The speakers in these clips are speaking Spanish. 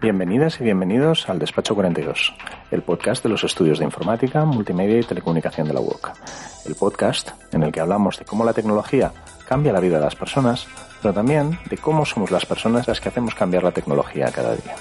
Bienvenidas y bienvenidos al Despacho 42, el podcast de los estudios de informática, multimedia y telecomunicación de la UOC. El podcast en el que hablamos de cómo la tecnología cambia la vida de las personas, pero también de cómo somos las personas las que hacemos cambiar la tecnología cada día.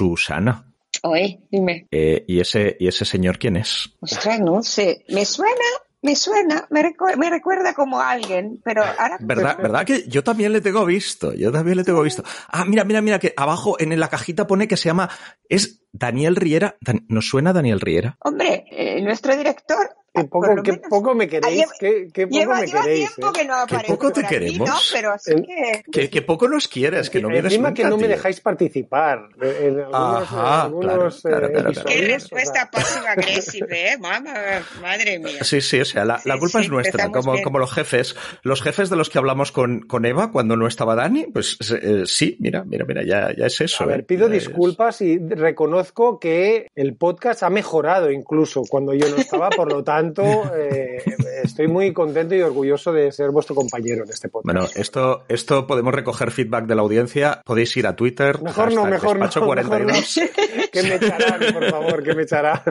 Susana. Oye, dime. Eh, ¿y, ese, ¿Y ese señor quién es? Ostras, no sé. Me suena, me suena, me, recu- me recuerda como a alguien, pero ahora... ¿Verdad, ¿Verdad que yo también le tengo visto? Yo también le tengo visto. Ah, mira, mira, mira, que abajo en la cajita pone que se llama... Es Daniel Riera. ¿Nos suena Daniel Riera? Hombre, eh, nuestro director... Qué por poco, qué poco me queréis, lleva- qué, qué poco Lleva, me lleva queréis. tiempo eh. que no aparece poco te por aquí, queremos. ¿no? Pero así En- que... Que, que poco nos quieres, que no vienes Encima que no me dejáis participar en algunos, Ajá, algunos, claro, eh, claro, claro. Qué respuesta pasiva-agresiva, ¿eh? Mamá, madre mía. Sí, sí, o sea, la, la Sí, culpa sí, es nuestra, como, bien. como los jefes. Los jefes de los que hablamos con, con Eva cuando no estaba Dani, pues eh, sí, mira, mira, mira, ya, ya es eso. A ver, ¿eh? pido Ya es- disculpas y reconozco que el podcast ha mejorado incluso cuando yo no estaba, por lo tanto, eh, estoy muy contento y orgulloso de ser vuestro compañero en este podcast. Bueno, esto, esto podemos recoger feedback de la audiencia. Podéis ir a Twitter. Mejor no, mejor no, despacho mejor no. 42. Que me echarán, por favor, que me echarán.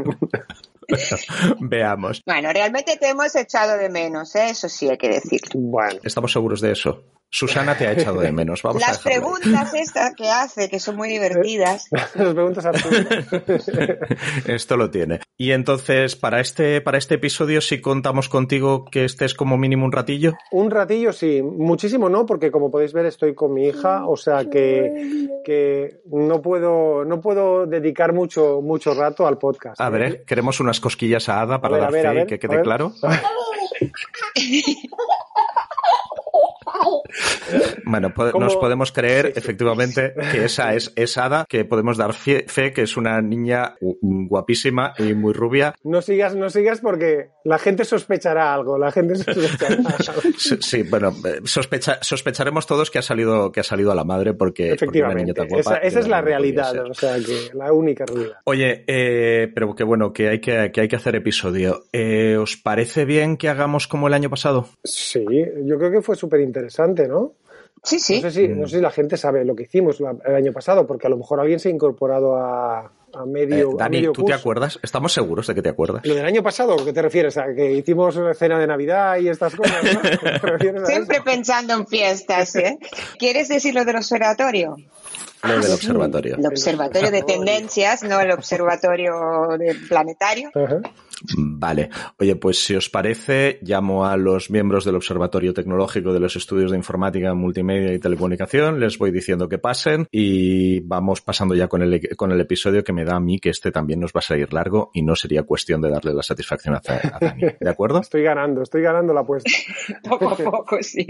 Veamos. Bueno, realmente te hemos echado de menos, ¿eh? Eso sí hay que decir. Bueno, Estamos seguros de eso. Susana te ha echado de menos. Vamos a Las ahí. preguntas estas que hace, que son muy divertidas. las preguntas absurdas. Esto lo tiene. Y entonces, para este, para este episodio, si contamos contigo que estés como mínimo un ratillo. Un ratillo sí, muchísimo no, porque como podéis ver estoy con mi hija, o sea que, que no puedo, no puedo dedicar mucho, mucho rato al podcast. A ver, ¿eh? queremos unas cosquillas a Ada para A ver, dar a ver, fe a y que a quede claro. Bueno, po- ¿Cómo? nos podemos creer efectivamente que esa es, es Ada, que podemos dar fe, fe que es una niña gu- guapísima y muy rubia. No sigas, no sigas porque la gente sospechará algo, la gente sospechará algo. Sí, sí, bueno, eh, sospecha- sospecharemos todos que ha salido, que ha salido a la madre porque, porque una niña Efectivamente, esa, esa es la realidad, o sea que la única realidad. Oye, eh, pero que bueno, que hay que, que hay que hacer episodio. Eh, ¿Os parece bien que hagamos como el año pasado? Sí, yo creo que fue súper interesante, ¿no? Sí, sí. No sé, si, no sé si la gente sabe lo que hicimos la- el año pasado, porque a lo mejor alguien se ha incorporado a, a medio, Eh, a Dani, medio ¿tú te curso. acuerdas? Estamos seguros de que te acuerdas. ¿Lo del año pasado? ¿A qué te refieres? ¿A que hicimos una cena de Navidad y estas cosas? ¿no? ¿Te a Siempre eso? pensando en fiestas, ¿eh? ¿Quieres decir lo del observatorio? Lo del observatorio. El observatorio de tendencias, no el observatorio de planetario. Ajá. Vale. Oye, pues si os parece, llamo a los miembros del Observatorio Tecnológico de los Estudios de Informática, Multimedia y Telecomunicación, les voy diciendo que pasen y vamos pasando ya con el, con el episodio que me da a mí que este también nos va a salir largo y no sería cuestión de darle la satisfacción a, a Dani. ¿De acuerdo? Estoy ganando, estoy ganando la apuesta. Poco a poco, sí.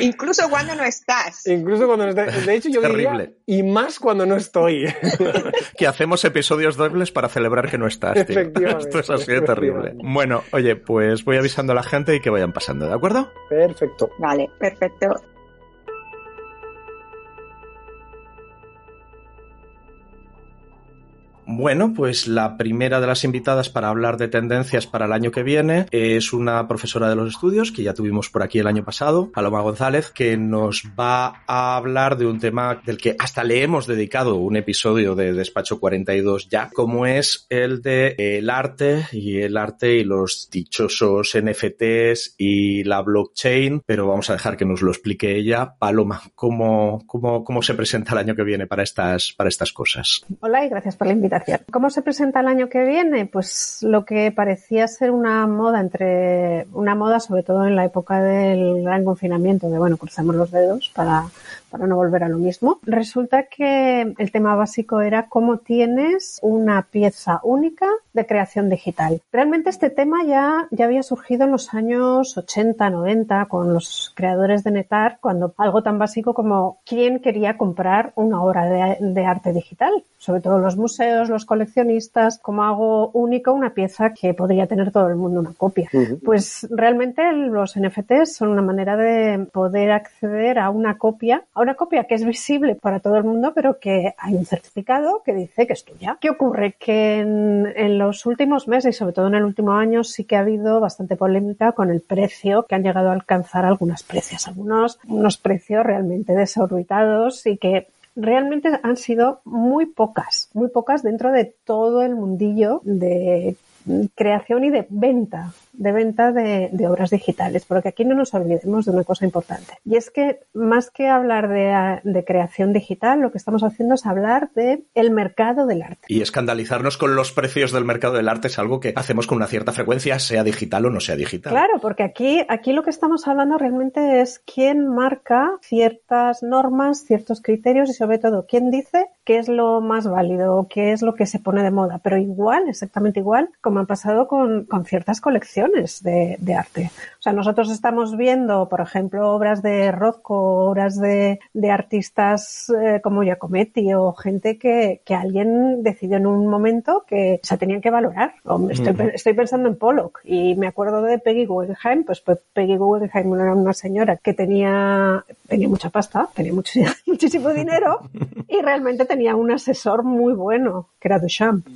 Incluso cuando no estás. Incluso cuando no estoy- De hecho, yo diría, Terrible. y más cuando no estoy. Que hacemos episodios dobles para celebrar que no estás, tío. Efectivamente, Esto es así terrible. Bueno, oye, pues voy avisando a la gente y que vayan pasando, ¿de acuerdo? Perfecto. Vale, perfecto. Bueno, pues la primera de las invitadas para hablar de tendencias para el año que viene es una profesora de los estudios que ya tuvimos por aquí el año pasado, Paloma González, que nos va a hablar de un tema del que hasta le hemos dedicado un episodio de Despacho 42 ya, como es el de el arte y el arte y los dichosos NFTs y la blockchain, pero vamos a dejar que nos lo explique ella. Paloma, ¿cómo, cómo, cómo se presenta el año que viene para estas, para estas cosas? Hola y gracias por la invitación. ¿Cómo se presenta el año que viene? Pues lo que parecía ser una moda entre, una moda sobre todo en la época del gran confinamiento, de bueno, cruzamos los dedos para, para no volver a lo mismo. Resulta que el tema básico era cómo tienes una pieza única de creación digital. Realmente este tema ya, ya había surgido en los años 80, 90 con los creadores de Netar, cuando algo tan básico como quién quería comprar una obra de, de arte digital, sobre todo los museos, los coleccionistas, como hago único una pieza que podría tener todo el mundo una copia. Pues realmente los NFTs son una manera de poder acceder a una copia, una copia que es visible para todo el mundo, pero que hay un certificado que dice que es tuya. ¿Qué ocurre? Que en, en los últimos meses y sobre todo en el último año sí que ha habido bastante polémica con el precio que han llegado a alcanzar algunas precios, algunos unos precios realmente desorbitados y que realmente han sido muy pocas, muy pocas dentro de todo el mundillo de creación y de venta de venta de, de, obras digitales, porque aquí no nos olvidemos de una cosa importante. Y es que más que hablar de, de, creación digital, lo que estamos haciendo es hablar de el mercado del arte. Y escandalizarnos con los precios del mercado del arte es algo que hacemos con una cierta frecuencia, sea digital o no sea digital. Claro, porque aquí, aquí lo que estamos hablando realmente es quién marca ciertas normas, ciertos criterios y sobre todo quién dice qué es lo más válido, qué es lo que se pone de moda. Pero igual, exactamente igual, como ha pasado con, con ciertas colecciones de, de, arte. O sea, nosotros estamos viendo, por ejemplo, obras de Rothko, obras de, de artistas eh, como Giacometti o gente que, que, alguien decidió en un momento que se tenían que valorar. Estoy, pensando en Pollock y me acuerdo de Peggy Guggenheim, pues, pues Peggy Guggenheim era una señora que tenía, tenía mucha pasta, tenía mucho, muchísimo dinero y realmente tenía un asesor muy bueno, que era Duchamp.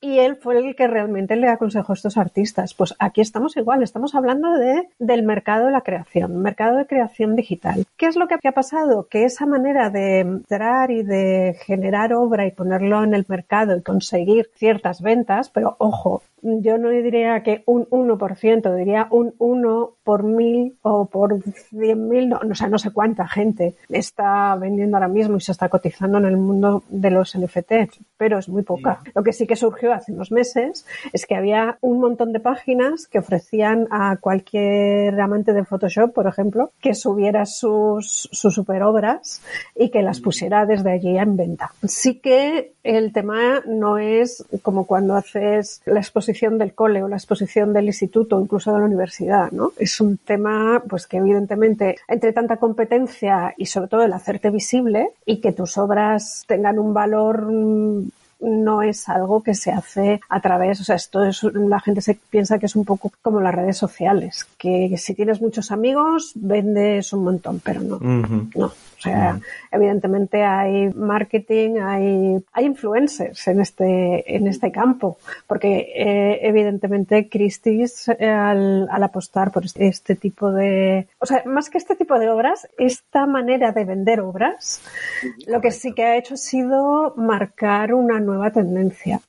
Y él fue el que realmente le aconsejó a estos artistas. Pues aquí estamos igual, estamos hablando de, del mercado de la creación, mercado de creación digital. ¿Qué es lo que ha pasado? Que esa manera de entrar y de generar obra y ponerlo en el mercado y conseguir ciertas ventas, pero ojo, yo no diría que un 1%, diría un 1 por mil o por cien mil, no, o sea, no sé cuánta gente está vendiendo ahora mismo y se está cotizando en el mundo de los NFTs, pero es muy poca. Lo que sí que surgió hace unos meses es que había un montón de páginas que ofrecían a cualquier amante de Photoshop, por ejemplo, que subiera sus, sus superobras y que las pusiera desde allí en venta. Sí que el tema no es como cuando haces la exposición del cole o la exposición del instituto o incluso de la universidad, ¿no? Es un tema, pues que evidentemente entre tanta competencia y sobre todo el hacerte visible y que tus obras tengan un valor no es algo que se hace a través, o sea, esto es, la gente se piensa que es un poco como las redes sociales, que si tienes muchos amigos, vendes un montón, pero no, uh -huh. no. O sea, uh -huh. evidentemente hay marketing, hay, hay influencers en este, en este campo, porque eh, evidentemente Christie's eh, al, al, apostar por este, este, tipo de, o sea, más que este tipo de obras, esta manera de vender obras, lo que sí que ha hecho ha sido marcar una nueva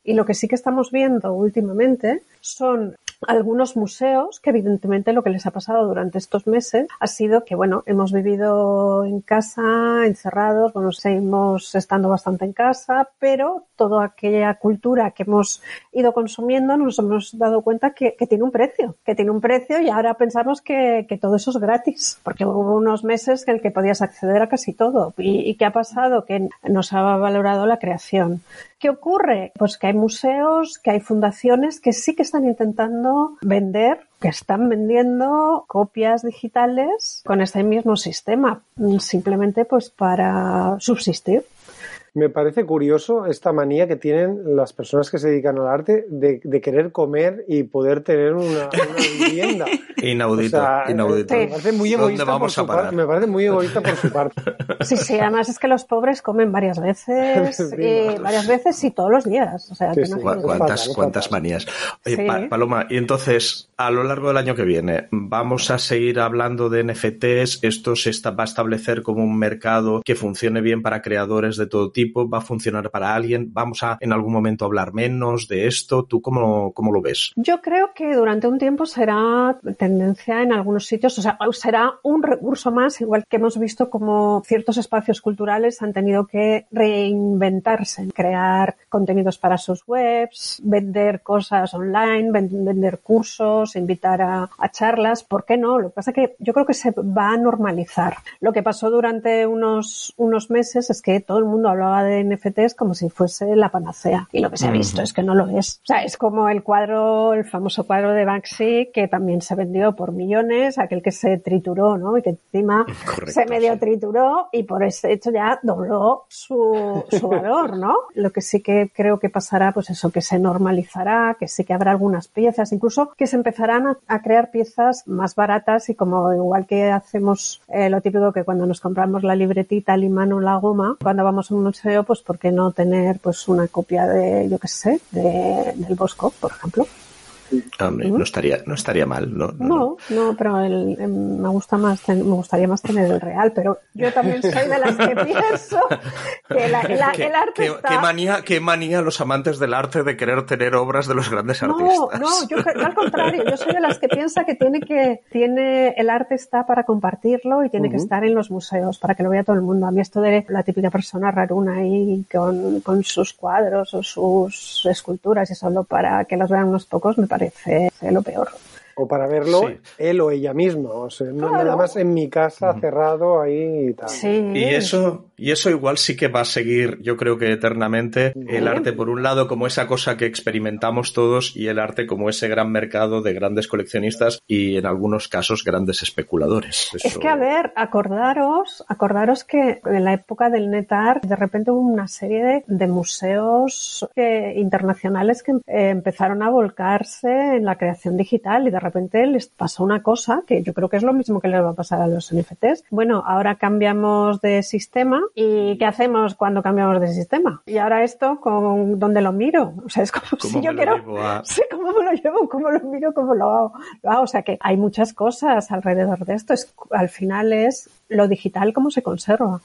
Y lo que sí que estamos viendo últimamente son algunos museos que evidentemente lo que les ha pasado durante estos meses ha sido que bueno hemos vivido en casa encerrados bueno seguimos estando bastante en casa pero toda aquella cultura que hemos ido consumiendo nos hemos dado cuenta que, que tiene un precio que tiene un precio y ahora pensamos que, que, todo eso es gratis porque hubo unos meses en el que podías acceder a casi todo y, y qué ha pasado que nos ha valorado la creación ¿Qué ocurre? Pues que hay museos, que hay fundaciones que sí que están intentando vender, que están vendiendo copias digitales con este mismo sistema, simplemente pues para subsistir. Me parece curioso esta manía que tienen las personas que se dedican al arte de, de querer comer y poder tener una, una vivienda. Inaudito, O sea, inaudito. Me parece muy ¿Dónde egoísta por vamos su a parar? parte. Me parece muy egoísta por su parte. Sí, sí, además es que los pobres comen varias veces, Sí, y varias veces y todos los días. O sea, Sí, que no sí. ¿Cuántas, fatal, cuántas fatal. manías? Oye, Sí. Pa- Paloma, y entonces, a lo largo del año que viene, ¿vamos a seguir hablando de NFTs? ¿Esto se está- va a establecer como un mercado que funcione bien para creadores de todo tipo? ¿Va a funcionar para alguien? ¿Vamos a en algún momento hablar menos de esto? ¿Tú cómo, cómo lo ves? Yo creo que durante un tiempo será tendencia en algunos sitios, o sea, será un recurso más, igual que hemos visto como ciertos espacios culturales han tenido que reinventarse, crear contenidos para sus webs, vender cosas online, ven- vender cursos, invitar a, a charlas, ¿por qué no? Lo que pasa es que yo creo que se va a normalizar. Lo que pasó durante unos, unos meses es que todo el mundo hablaba de NFTs como si fuese la panacea. Y lo que se ha visto es que no lo es. O sea, es como el cuadro, el famoso cuadro de Banksy, que también se vendió por millones, aquel que se trituró, ¿no? Y que encima Correcto, se medio sí. trituró y por ese hecho ya dobló su, su valor, ¿no? Lo que sí que creo que pasará, pues eso, que se normalizará, que sí que habrá algunas piezas, incluso que se empezarán a, a crear piezas más baratas y como igual que hacemos eh, lo típico que cuando nos compramos la libretita, el imán o la goma, cuando vamos a un pues ¿por qué no tener pues una copia de, yo qué sé, de, del Bosco, por ejemplo? Hombre, no estaría, no estaría mal, ¿no? No, no. No, no, pero el, em, me gusta más, ten- me gustaría más tener el real, pero yo también soy de las que pienso que la- la- ¿Qué, el arte qué- está... qué manía, qué manía los amantes del arte de querer tener obras de los grandes No, artistas. no, yo, cre- yo al contrario, yo soy de las que piensa que tiene que, tiene, el arte está para compartirlo y tiene que estar en los museos para que lo vea todo el mundo. A mí esto de la típica persona raruna ahí con, con sus cuadros o sus esculturas y solo para que los vean unos pocos me parece lo peor. O para verlo Sí. él o ella mismo. O sea, no nada más en mi casa cerrado ahí y tal. Sí. Y eso, y eso igual sí que va a seguir, yo creo que eternamente, el arte por un lado como esa cosa que experimentamos todos y el arte como ese gran mercado de grandes coleccionistas y en algunos casos grandes especuladores. Es que, a ver, acordaros, acordaros que en la época del NetArt, de repente hubo una serie de, de museos que- internacionales que eh, empezaron a volcarse en la creación digital y de repente les pasó una cosa que yo creo que es lo mismo que les va a pasar a los NFTs. Bueno, ahora cambiamos de sistema y ¿qué hacemos cuando cambiamos de sistema? Y ahora esto, ¿con dónde lo miro? O sea, es como ¿Cómo si yo quiero... a- Sí, cómo me lo llevo, cómo lo miro, cómo lo hago. lo hago. O sea que hay muchas cosas alrededor de esto. Es, al final es lo digital cómo se conserva,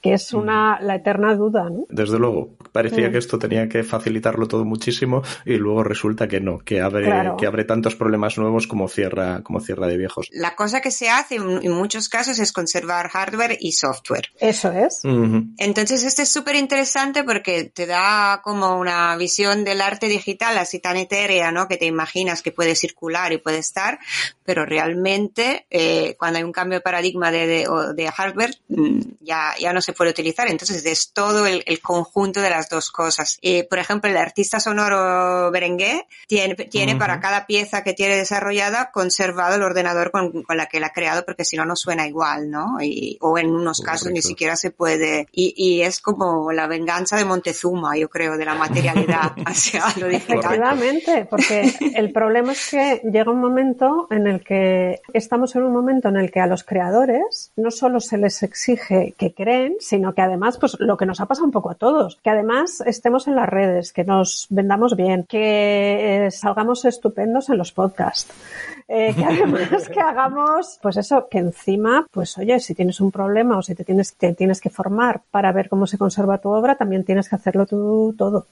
que es una la eterna duda, ¿no? Desde luego, parecía Mm. que esto tenía que facilitarlo todo muchísimo y luego resulta que no, que abre, Claro. que abre tantos problemas nuevos como cierra, como cierra de viejos. La cosa que se hace en muchos casos es conservar hardware y software. Eso es. Ujú. Entonces, esto es súper interesante porque te da como una visión del arte digital así tan etérea, ¿no? Que te imaginas que puede circular y puede estar, pero realmente eh, cuando hay un cambio de paradigma de, de, o de hardware mm, ya, ya no se puede utilizar. Entonces, es todo el, el conjunto de las dos cosas. Eh, por ejemplo, el artista sonoro Berenguer tiene, tiene Ujú. para cada pieza que tiene desarrollada conservado el ordenador con, con la que la ha creado porque si no, no suena igual, ¿no? Y, o en unos casos ni Correcto. siquiera se puede. Y, y es como la venganza de Montezuma, yo creo, de la materialidad hacia lo digital. Efectivamente, porque el problema es que llega un momento en el que estamos en un momento en el que a los creadores no solo se les exige que creen, sino que además, pues lo que nos ha pasado un poco a todos, que además estemos en las redes, que nos vendamos bien, que eh, salgamos estupendos en los podcasts. Eh, que además que hagamos, pues eso, que encima, pues oye, si tienes un problema o si te tienes, te tienes que formar para ver cómo se conserva tu obra, también tienes que hacerlo tú todo.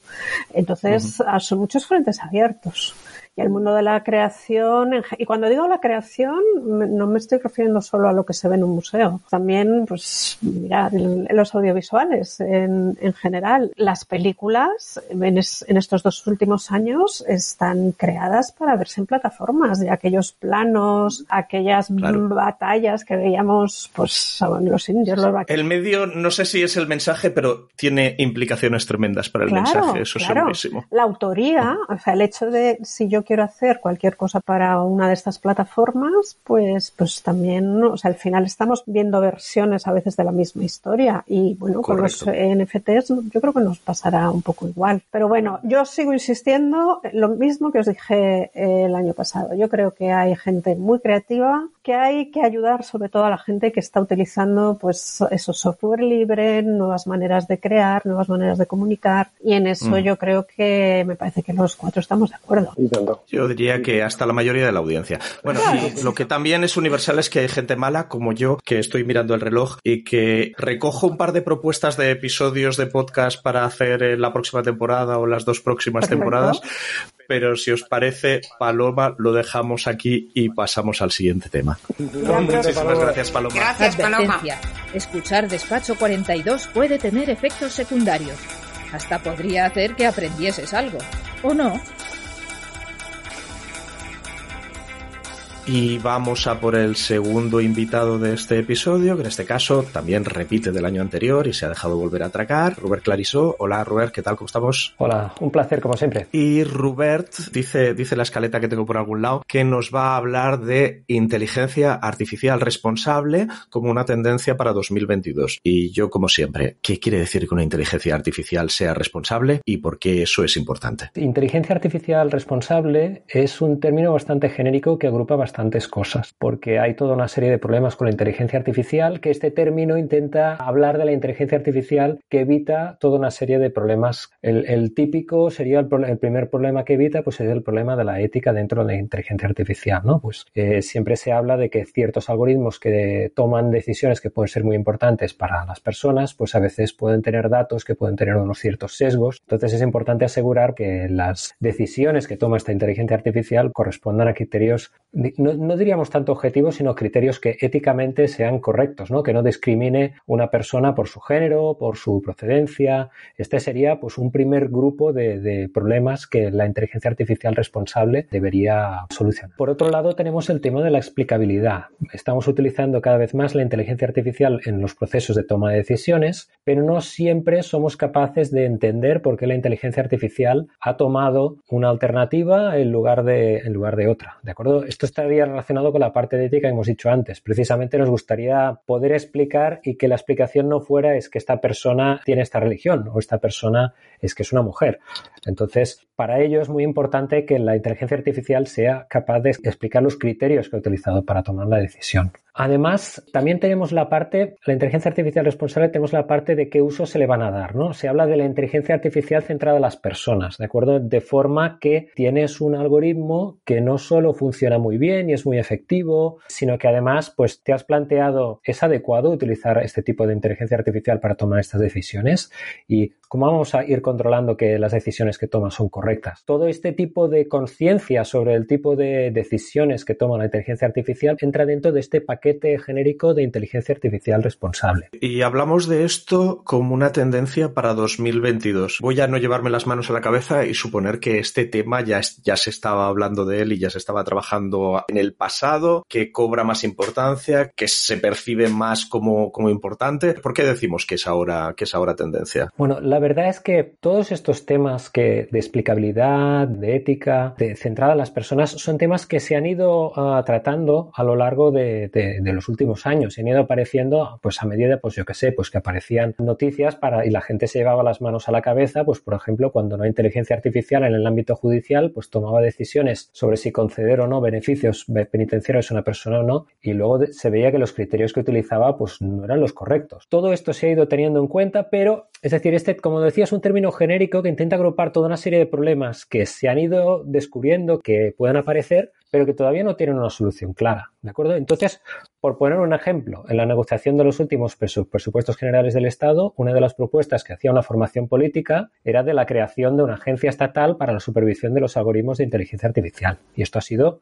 Entonces, son muchos frentes abiertos. Y el mundo de la creación, y cuando digo la creación, no me estoy refiriendo solo a lo que se ve en un museo. También, pues, mirar los audiovisuales en, en general. Las películas en, es- en estos dos últimos años están creadas para verse en plataformas. Y aquellos planos, aquellas Claro. batallas que veíamos, pues, los indios, los vaqueros. El medio, no sé si es el mensaje, pero tiene implicaciones tremendas para el mensaje, eso claro. segurísimo. La autoría, o sea, el hecho de si yo quiero hacer cualquier cosa para una de estas plataformas, pues, pues también, o sea, al final estamos viendo versiones a veces de la misma historia y bueno, con los NFTs yo creo que nos pasará un poco igual. Pero bueno, yo sigo insistiendo lo mismo que os dije el año pasado. Yo creo que hay gente muy creativa, que hay que ayudar sobre todo a la gente que está utilizando pues esos software libre, nuevas maneras de crear, nuevas maneras de comunicar y en eso mm. yo creo que me parece que los cuatro estamos de acuerdo. Yo diría que hasta la mayoría de la audiencia. Bueno, y lo que también es universal es que hay gente mala como yo que estoy mirando el reloj y que recojo un par de propuestas de episodios de podcast para hacer la próxima temporada o las dos próximas temporadas, pero si os parece, Paloma, lo dejamos aquí y pasamos al siguiente tema. Muchísimas gracias, Paloma. Gracias, Paloma. Escuchar Despacho 42 puede tener efectos secundarios. Hasta podría hacer que aprendieses algo. ¿O no? Y vamos a por el segundo invitado de este episodio, que en este caso también repite del año anterior y se ha dejado volver a atracar. Robert Clarisó. Hola, Robert, ¿qué tal? ¿Cómo estamos? Hola, un placer como siempre. Y Robert dice, dice la escaleta que tengo por algún lado, que nos va a hablar de inteligencia artificial responsable como una tendencia para 2022. Y yo, como siempre, ¿qué quiere decir que una inteligencia artificial sea responsable y por qué eso es importante? Inteligencia artificial responsable es un término bastante genérico que agrupa bastante cosas, porque hay toda una serie de problemas con la inteligencia artificial que este término intenta hablar de la inteligencia artificial que evita toda una serie de problemas. El, típico sería el, primer problema que evita, pues sería el problema de la ética dentro de la inteligencia artificial, ¿no? Pues eh, siempre se habla de que ciertos algoritmos que toman decisiones que pueden ser muy importantes para las personas, pues a veces pueden tener datos que pueden tener unos ciertos sesgos. Entonces es importante asegurar que las decisiones que toma esta inteligencia artificial correspondan a criterios no, diríamos tanto objetivos, sino criterios que éticamente sean correctos, ¿no? Que no discrimine una persona por su género, por su procedencia. Este sería, pues, un primer grupo de, de problemas que la inteligencia artificial responsable debería solucionar. Por otro lado, tenemos el tema de la explicabilidad. Estamos utilizando cada vez más la inteligencia artificial en los procesos de toma de decisiones, pero no siempre somos capaces de entender por qué la inteligencia artificial ha tomado una alternativa en lugar de, en lugar de otra. ¿De acuerdo? Esto estaría relacionado con la parte de ética que hemos dicho antes. Precisamente nos gustaría poder explicar y que la explicación no fuera es que esta persona tiene esta religión o esta persona es que es una mujer. Entonces, para ello es muy importante que la inteligencia artificial sea capaz de explicar los criterios que ha utilizado para tomar la decisión. Además, también tenemos la parte, la inteligencia artificial responsable, tenemos la parte de qué uso se le van a dar, ¿no? Se habla de la inteligencia artificial centrada en las personas, ¿de acuerdo? De forma que tienes un algoritmo que no solo funciona muy bien y es muy efectivo, sino que además, pues te has planteado, ¿es adecuado utilizar este tipo de inteligencia artificial para tomar estas decisiones? Y cómo vamos a ir controlando que las decisiones que tomas son correctas. Todo este tipo de conciencia sobre el tipo de decisiones que toma la inteligencia artificial entra dentro de este paquete genérico de inteligencia artificial responsable. Y hablamos de esto como una tendencia para 2022. Voy a no llevarme las manos a la cabeza y suponer que este tema ya, ya se estaba hablando de él y ya se estaba trabajando en el pasado, que cobra más importancia, que se percibe más como, como importante. ¿Por qué decimos que es ahora, que es ahora tendencia? Bueno, la verdad es que todos estos temas que de explicabilidad, de ética, de centrada en las personas, son temas que se han ido ah, tratando a lo largo de, de, los últimos años. Y han ido apareciendo pues a medida pues yo que sé pues que aparecían noticias para y la gente se llevaba las manos a la cabeza pues por ejemplo cuando no hay inteligencia artificial en el ámbito judicial pues tomaba decisiones sobre si conceder o no beneficios penitenciarios a una persona o no y luego se veía que los criterios que utilizaba pues no eran los correctos. Todo esto se ha ido teniendo en cuenta pero es decir este como decía es un término genérico que intenta agrupar toda una serie de problemas que se han ido descubriendo que puedan aparecer pero que todavía no tienen una solución clara. ¿De acuerdo? Entonces, por poner un ejemplo, en la negociación de los últimos presupuestos generales del Estado, una de las propuestas que hacía una formación política era de la creación de una agencia estatal para la supervisión de los algoritmos de inteligencia artificial. Y esto ha sido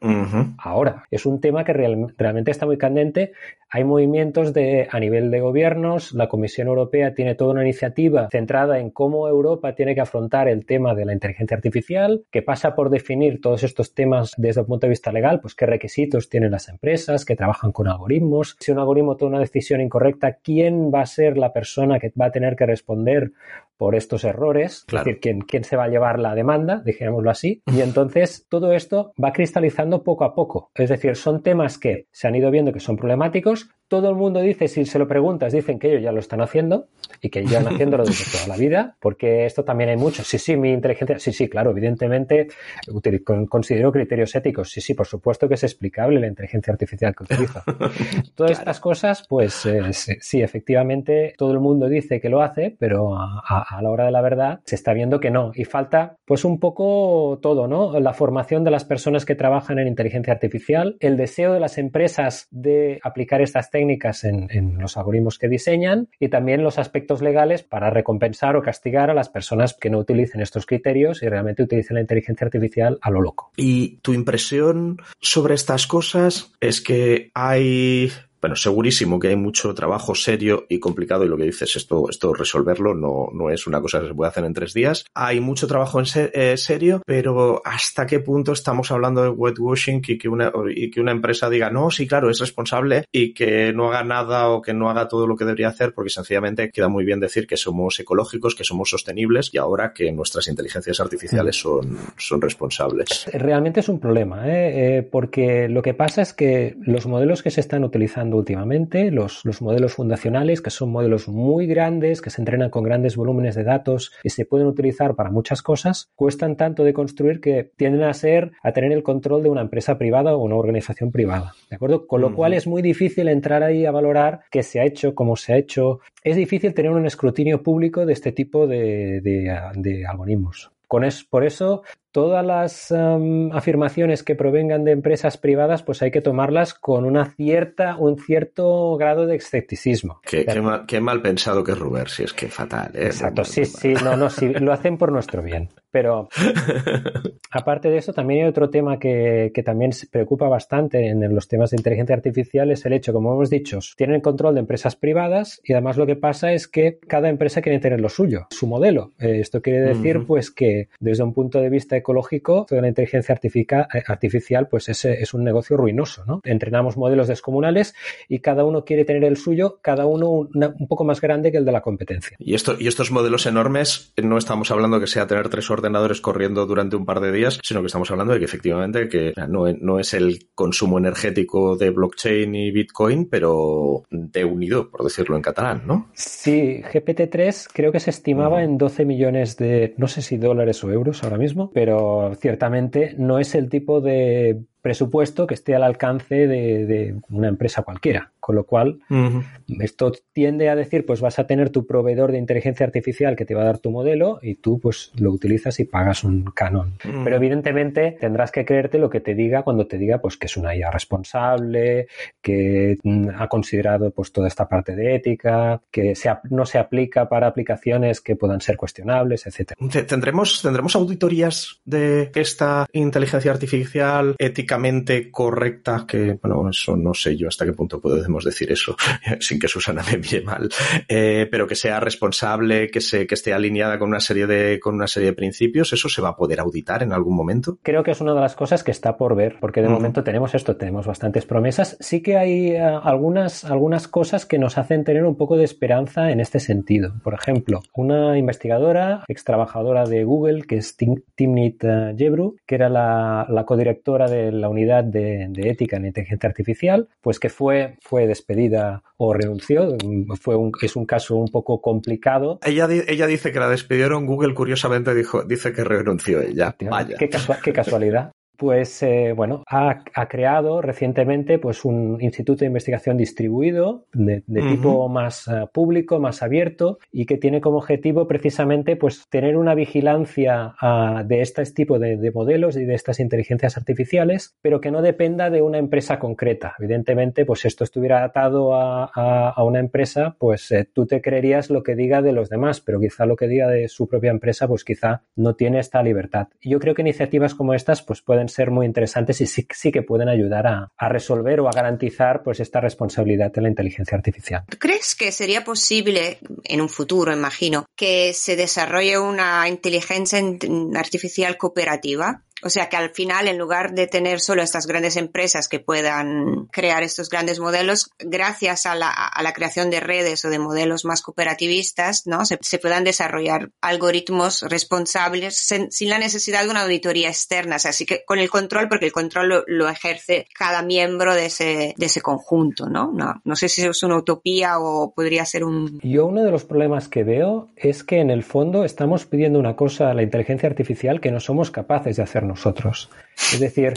ahora. Es un tema que realmente está muy candente. Hay movimientos de, a nivel de gobiernos. La Comisión Europea tiene toda una iniciativa centrada en cómo Europa tiene que afrontar el tema de la inteligencia artificial, que pasa por definir todos estos temas desde el punto de vista legal, pues qué requisitos tienen las empresas que trabajan con algoritmos. Si un algoritmo toma una decisión incorrecta, ¿quién va a ser la persona que va a tener que responder por estos errores, es decir, ¿quién, quién se va a llevar la demanda, dijémoslo así. Y entonces todo esto va cristalizando poco a poco. Es decir, son temas que se han ido viendo que son problemáticos. Todo el mundo dice, si se lo preguntas, dicen que ellos ya lo están haciendo y que llevan haciéndolo desde toda la vida, porque esto también hay mucho. Sí, sí, mi inteligencia, sí, sí, claro, evidentemente considero criterios éticos. Sí, sí, por supuesto que es explicable la inteligencia artificial que utilizo. Todas estas cosas, pues eh, sí, efectivamente, todo el mundo dice que lo hace, pero a, a la hora de la verdad se está viendo que no. Y falta pues un poco todo, ¿no? La formación de las personas que trabajan en inteligencia artificial, el deseo de las empresas de aplicar estas técnicas en, en los algoritmos que diseñan y también los aspectos legales para recompensar o castigar a las personas que no utilicen estos criterios y realmente utilicen la inteligencia artificial a lo loco. ¿Y tu impresión sobre estas cosas es que hay bueno, segurísimo que hay mucho trabajo serio y complicado y lo que dices, esto, esto resolverlo no, no es una cosa que se puede hacer en tres días. Hay mucho trabajo en eh, serio, pero ¿hasta qué punto estamos hablando de wetwashing y que, una, y que una empresa diga, no, sí, claro, es responsable y que no haga nada o que no haga todo lo que debería hacer porque sencillamente queda muy bien decir que somos ecológicos, que somos sostenibles y ahora que nuestras inteligencias artificiales son, son responsables? Realmente es un problema, ¿eh? Eh, porque lo que pasa es que los modelos que se están utilizando últimamente, los, los, modelos fundacionales, que son modelos muy grandes, que se entrenan con grandes volúmenes de datos y se pueden utilizar para muchas cosas, cuestan tanto de construir que tienden a ser, a tener el control de una empresa privada o una organización privada. ¿De acuerdo? Con lo cual es muy difícil entrar ahí a valorar qué se ha hecho, cómo se ha hecho. Es difícil tener un escrutinio público de este tipo de, de, de algoritmos. Con es, por eso todas las um, afirmaciones que provengan de empresas privadas, pues hay que tomarlas con una cierta, un cierto grado de escepticismo. Qué, qué, mal, qué mal, pensado que es Ruber, si es que fatal. ¿eh? Exacto, sí, sí, no, no, sí, lo hacen por nuestro bien. Pero aparte de eso, también hay otro tema que, que también se preocupa bastante en los temas de inteligencia artificial, es el hecho, como hemos dicho, tienen control de empresas privadas y además lo que pasa es que cada empresa quiere tener lo suyo, su modelo. Eh, esto quiere decir, uh -huh. pues, que desde un punto de vista ecológico, toda la inteligencia artificial, artificial pues es, es, un negocio ruinoso, ¿no? Entrenamos modelos descomunales y cada uno quiere tener el suyo, cada uno una, un poco más grande que el de la competencia. Y, esto, y estos modelos enormes, no estamos hablando que sea tener tres ordenadores corriendo durante un par de días, sino que estamos hablando de que efectivamente que no, no es el consumo energético de blockchain y Bitcoin, pero de unido, por decirlo en catalán, ¿no? Sí, GPT-3 creo que se estimaba uh -huh. en 12 millones de, no sé si dólares o euros ahora mismo, pero ciertamente no es el tipo de presupuesto que esté al alcance de una empresa cualquiera. Con lo cual, uh -huh. esto tiende a decir, pues vas a tener tu proveedor de inteligencia artificial que te va a dar tu modelo y tú pues lo utilizas y pagas un canon. Uh -huh. Pero evidentemente tendrás que creerte lo que te diga cuando te diga pues que es una IA responsable, que mm, ha considerado pues toda esta parte de ética, que se, no se aplica para aplicaciones que puedan ser cuestionables, etc. ¿Tendremos, ¿Tendremos auditorías de esta inteligencia artificial éticamente correcta? Que, bueno, eso no sé yo hasta qué punto podemos decir eso, sin que Susana me mire mal, eh, pero que sea responsable, que, se, que esté alineada con una, serie de, con una serie de principios, ¿eso se va a poder auditar en algún momento? Creo que es una de las cosas que está por ver, porque de uh -huh. momento tenemos esto, tenemos bastantes promesas. Sí que hay uh, algunas, algunas cosas que nos hacen tener un poco de esperanza en este sentido. Por ejemplo, una investigadora, ex trabajadora de Google, que es Tim, Timnit uh, que era la, la, codirectora de la unidad de, de ética en inteligencia artificial, pues que fue, fue despedida o renunció. Fue un, es un caso un poco complicado. Ella, ella dice que la despidieron. Google, curiosamente, dijo, dice que renunció ella. Vaya. Qué, casual, qué casualidad pues eh, bueno, ha, ha, creado recientemente pues un instituto de investigación distribuido de, de uh -huh. tipo más uh, público, más abierto y que tiene como objetivo precisamente pues tener una vigilancia uh, de este tipo de, de, modelos y de estas inteligencias artificiales, pero que no dependa de una empresa concreta. Evidentemente, pues esto estuviera atado a, a, a una empresa, pues eh, tú te creerías lo que diga de los demás, pero quizá lo que diga de su propia empresa, pues quizá no tiene esta libertad. Y yo creo que iniciativas como estas pues ser muy interesantes y sí, sí que pueden ayudar a, a, resolver o a garantizar pues esta responsabilidad de la inteligencia artificial. ¿Tú crees que sería posible en un futuro, imagino, que se desarrolle una inteligencia artificial cooperativa? O sea que al final, en lugar de tener solo estas grandes empresas que puedan crear estos grandes modelos, gracias a la, a la creación de redes o de modelos más cooperativistas, ¿no? Se, puedan desarrollar algoritmos responsables sin, la necesidad de una auditoría externa. Así que con el control, porque el control lo, lo ejerce cada miembro de ese, de ese conjunto, ¿no? ¿no? No sé si es una utopía o podría ser un... Yo uno de los problemas que veo es que en el fondo estamos pidiendo una cosa a la inteligencia artificial que no somos capaces de hacer nosotros. Es decir,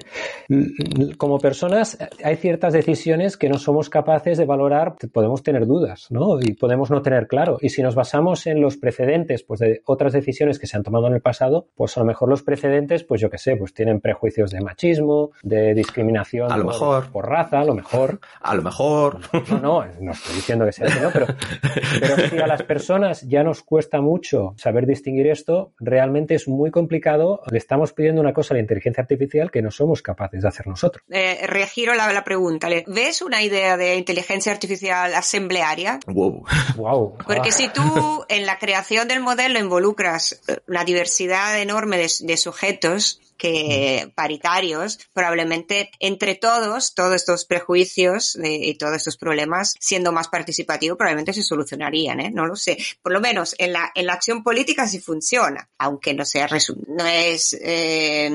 como personas hay ciertas decisiones que no somos capaces de valorar, podemos tener dudas, ¿no? Y podemos no tener claro. Y si nos basamos en los precedentes, pues de otras decisiones que se han tomado en el pasado, pues a lo mejor los precedentes, pues yo qué sé, pues tienen prejuicios de machismo, de discriminación a lo por, mejor. por raza, a lo mejor. A lo mejor. No, no, no estoy diciendo que sea así, ¿no? Pero, pero si a las personas ya nos cuesta mucho saber distinguir esto, realmente es muy complicado. Le estamos pidiendo una cosa a la inteligencia artificial que no somos capaces de hacer nosotros. Eh, regiro la, la, pregunta. ¿Ves una idea de inteligencia artificial asamblearia? Wow. wow. Porque si tú en la creación del modelo involucras una diversidad enorme de, de sujetos, que paritarios, probablemente entre todos, todos estos prejuicios de, y todos estos problemas, siendo más participativo, probablemente se solucionarían, ¿eh? No lo sé. Por lo menos en la, en la acción política sí funciona, aunque no sea, no es, eh,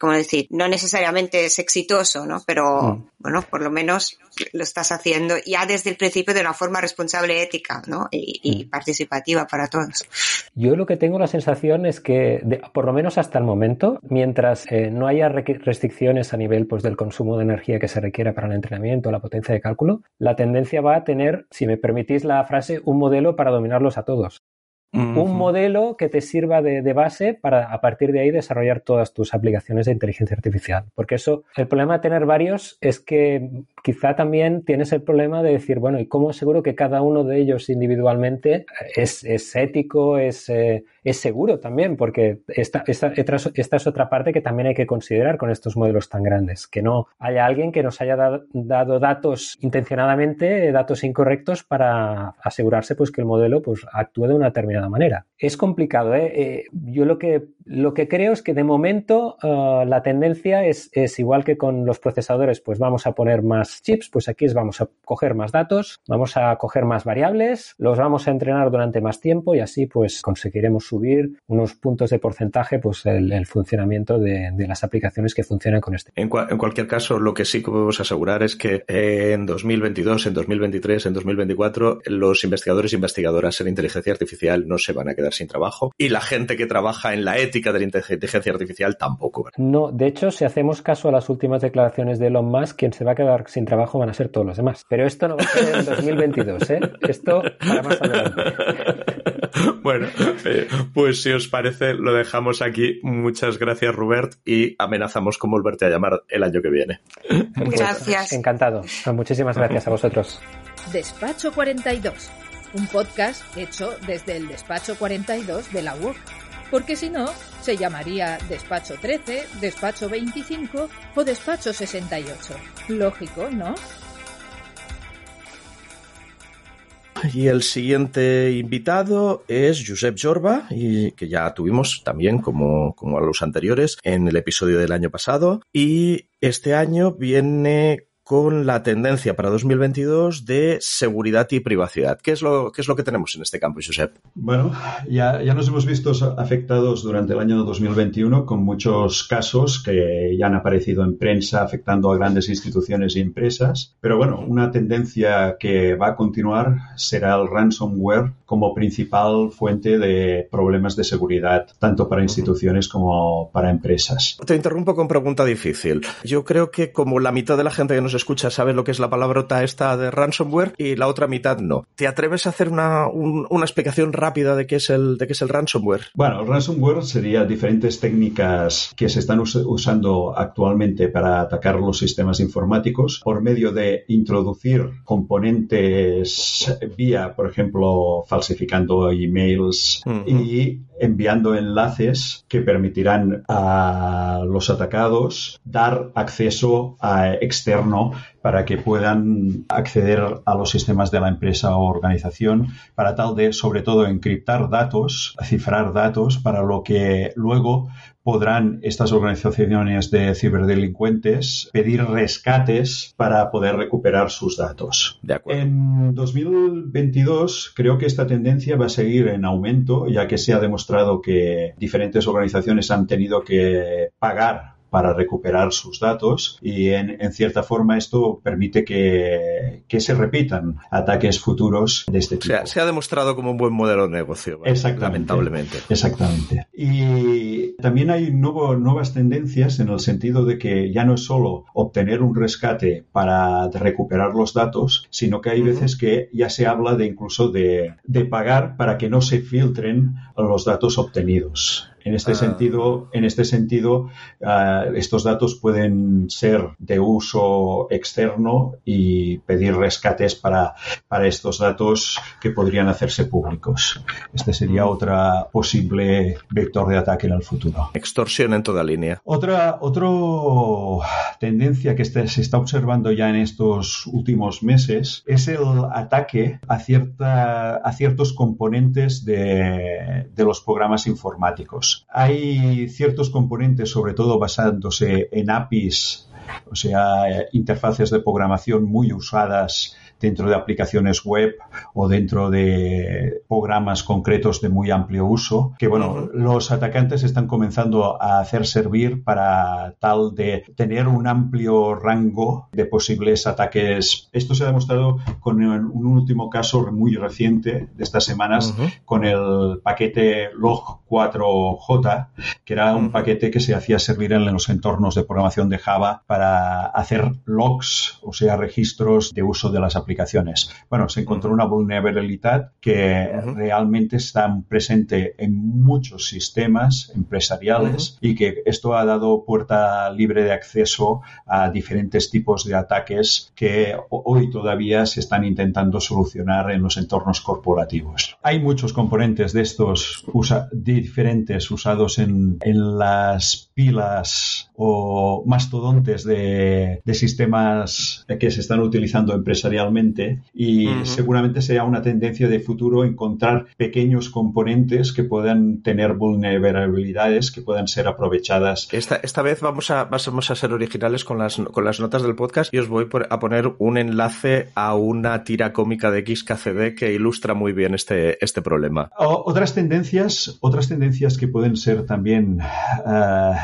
¿cómo decir? No necesariamente es exitoso, ¿no? Pero, mm. bueno, por lo menos lo estás haciendo ya desde el principio de una forma responsable, ética, ¿no? Y, y mm. participativa para todos. Yo lo que tengo la sensación es que, de, por lo menos hasta el momento, mientras eh, no haya restricciones a nivel pues, del consumo de energía que se requiera para el entrenamiento o la potencia de cálculo, la tendencia va a tener, si me permitís la frase, un modelo para dominarlos a todos. Uh -huh. Un modelo que te sirva de, de, base para a partir de ahí desarrollar todas tus aplicaciones de inteligencia artificial. Porque eso, el problema de tener varios es que quizá también tienes el problema de decir, bueno, ¿y cómo seguro que cada uno de ellos individualmente es, es ético, es, eh, es, seguro también? Porque esta, esta, esta, es otra parte que también hay que considerar con estos modelos tan grandes, que no haya alguien que nos haya dado, dado datos intencionadamente, datos incorrectos para asegurarse pues que el modelo pues actúe de una determinada manera. Es complicado, ¿eh? eh yo lo que, lo que creo es que de momento uh, la tendencia es, es igual que con los procesadores, pues vamos a poner más chips, pues aquí vamos a coger más datos, vamos a coger más variables, los vamos a entrenar durante más tiempo y así pues conseguiremos subir unos puntos de porcentaje pues el, el funcionamiento de, de, las aplicaciones que funcionan con este. En, en, cualquier caso, lo que sí podemos asegurar es que en 2022, en 2023, en 2024, los investigadores e investigadoras en inteligencia artificial no se van a quedar sin trabajo y la gente que trabaja en la ética de la inteligencia artificial tampoco. ¿verdad? No, de hecho, si hacemos caso a las últimas declaraciones de Elon Musk, quien se va a quedar sin trabajo van a ser todos los demás. Pero esto no va a ser en 2022, ¿eh? Esto para más adelante. Bueno, eh, pues si os parece, lo dejamos aquí. Muchas gracias, Robert, y amenazamos con volverte a llamar el año que viene. Gracias. Encantado. Muchísimas gracias a vosotros. Despacho 42, un podcast hecho desde el Despacho 42 de la UOC. Porque si no, se llamaría Despacho 13, Despacho 25 o Despacho 68. Lógico, ¿no? Y el siguiente invitado es Josep Jorba, y que ya tuvimos también, como, como a los anteriores, en el episodio del año pasado. Y este año viene con la tendencia para 2022 de seguridad y privacidad. ¿Qué es lo, qué es lo que tenemos en este campo, Josep? Bueno, ya, ya nos hemos visto afectados durante el año 2021 con muchos casos que ya han aparecido en prensa afectando a grandes instituciones y empresas. Pero bueno, una tendencia que va a continuar será el ransomware como principal fuente de problemas de seguridad, tanto para instituciones como para empresas. Te interrumpo con pregunta difícil. Yo creo que como la mitad de la gente que nos escucha sabe lo que es la palabrota esta de ransomware y la otra mitad no. ¿Te atreves a hacer una, un, una explicación rápida de qué, es el, de qué es el ransomware? Bueno, el ransomware sería diferentes técnicas que se están us usando actualmente para atacar los sistemas informáticos por medio de introducir componentes vía, por ejemplo, falsificando emails uh -huh. y enviando enlaces que permitirán a los atacados dar acceso a externo para que puedan acceder a los sistemas de la empresa o organización para tal de, sobre todo, encriptar datos, cifrar datos, para lo que luego podrán estas organizaciones de ciberdelincuentes pedir rescates para poder recuperar sus datos. De acuerdo. En 2022 creo que esta tendencia va a seguir en aumento, ya que se ha demostrado que diferentes organizaciones han tenido que pagar para recuperar sus datos y en, en cierta forma esto permite que, que, se repitan ataques futuros de este tipo. Se ha, se ha demostrado como un buen modelo de negocio, ¿vale? Exactamente. lamentablemente. Exactamente. Y también hay nuevo, nuevas tendencias en el sentido de que ya no es solo obtener un rescate para recuperar los datos, sino que hay veces que ya se habla de incluso de, de pagar para que no se filtren los datos obtenidos. En este ah. sentido, en este sentido uh, estos datos pueden ser de uso externo y pedir rescates para, para estos datos que podrían hacerse públicos. Este sería mm. otra posible vector de ataque en el futuro. Extorsión en toda línea. Otra otro tendencia que este, se está observando ya en estos últimos meses es el ataque a, cierta, a ciertos componentes de, de los programas informáticos. Hay ciertos componentes, sobre todo basándose en APIs, o sea, interfaces de programación muy usadas dentro de aplicaciones web o dentro de programas concretos de muy amplio uso, que bueno, los atacantes están comenzando a hacer servir para tal de tener un amplio rango de posibles ataques. Esto se ha demostrado con un último caso muy reciente de estas semanas uh -huh. con el paquete log4j, que era un paquete que se hacía servir en los entornos de programación de Java para hacer logs, o sea, registros de uso de las aplicaciones aplicaciones. Bueno, se encontró una vulnerabilidad que uh -huh. realmente está presente en muchos sistemas empresariales uh -huh. y que esto ha dado puerta libre de acceso a diferentes tipos de ataques que hoy todavía se están intentando solucionar en los entornos corporativos. Hay muchos componentes de estos usa diferentes usados en, en las pilas o mastodontes de, de sistemas que se están utilizando empresarialmente y uh -huh. seguramente será una tendencia de futuro encontrar pequeños componentes que puedan tener vulnerabilidades que puedan ser aprovechadas. Esta, esta vez vamos a, vamos a ser originales con las, con las notas del podcast y os voy a poner un enlace a una tira cómica de XKCD que ilustra muy bien este, este problema. O, otras tendencias, otras tendencias que pueden ser también, uh,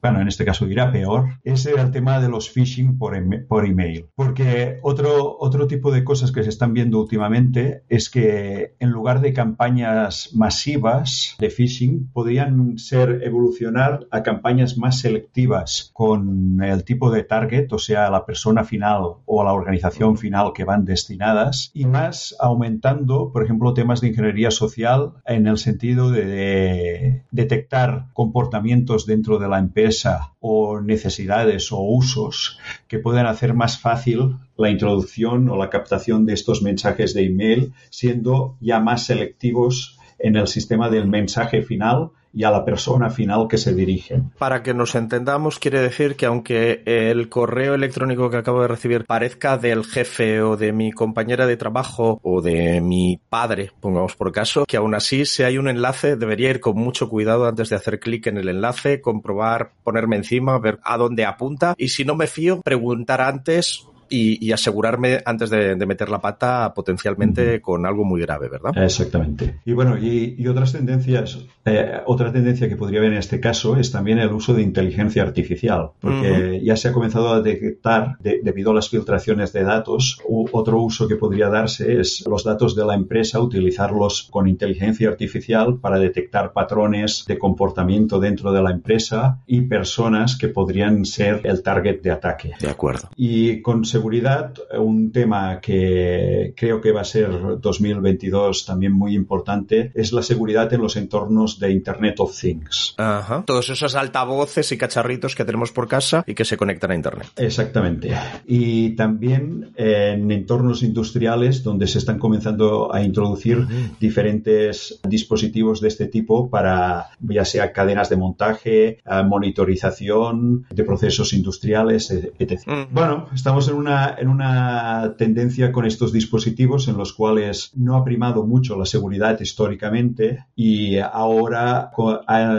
bueno, en este caso dirá peor, es el tema de los phishing por, por email. Porque otro, otro tipo de cosas que se están viendo últimamente es que en lugar de campañas masivas de phishing, podrían ser evolucionar a campañas más selectivas con el tipo de target, o sea, la persona final o la organización final que van destinadas, y más aumentando, por ejemplo, temas de ingeniería social en el sentido de detectar comportamientos dentro de la empresa o necesidades o usos que pueden hacer más fácil la introducción o la captación de estos mensajes de email, siendo ya más selectivos en el sistema del mensaje final y a la persona final que se dirigen. Para que nos entendamos, quiere decir que aunque el correo electrónico que acabo de recibir parezca del jefe o de mi compañera de trabajo o de mi padre, pongamos por caso, que aún así si hay un enlace debería ir con mucho cuidado antes de hacer clic en el enlace, comprobar, ponerme encima, ver a dónde apunta y si no me fío, preguntar antes y, y, asegurarme antes de, de, meter la pata potencialmente con algo muy grave, ¿verdad? Exactamente. Y bueno, y, y otras tendencias, eh, otra tendencia que podría haber en este caso es también el uso de inteligencia artificial, porque uh -huh. ya se ha comenzado a detectar, de, debido a las filtraciones de datos, u, otro uso que podría darse es los datos de la empresa, utilizarlos con inteligencia artificial para detectar patrones de comportamiento dentro de la empresa y personas que podrían ser el target de ataque. De acuerdo. Y con seguridad, un tema que creo que va a ser 2022 también muy importante es la seguridad en los entornos de Internet of Things. Ajá. Todos esos altavoces y cacharritos que tenemos por casa y que se conectan a Internet. Exactamente. Y también en entornos industriales donde se están comenzando a introducir diferentes dispositivos de este tipo para ya sea cadenas de montaje, monitorización de procesos industriales, etc. Uh -huh. Bueno, estamos en una una, en una tendencia con estos dispositivos en los cuales no ha primado mucho la seguridad históricamente y ahora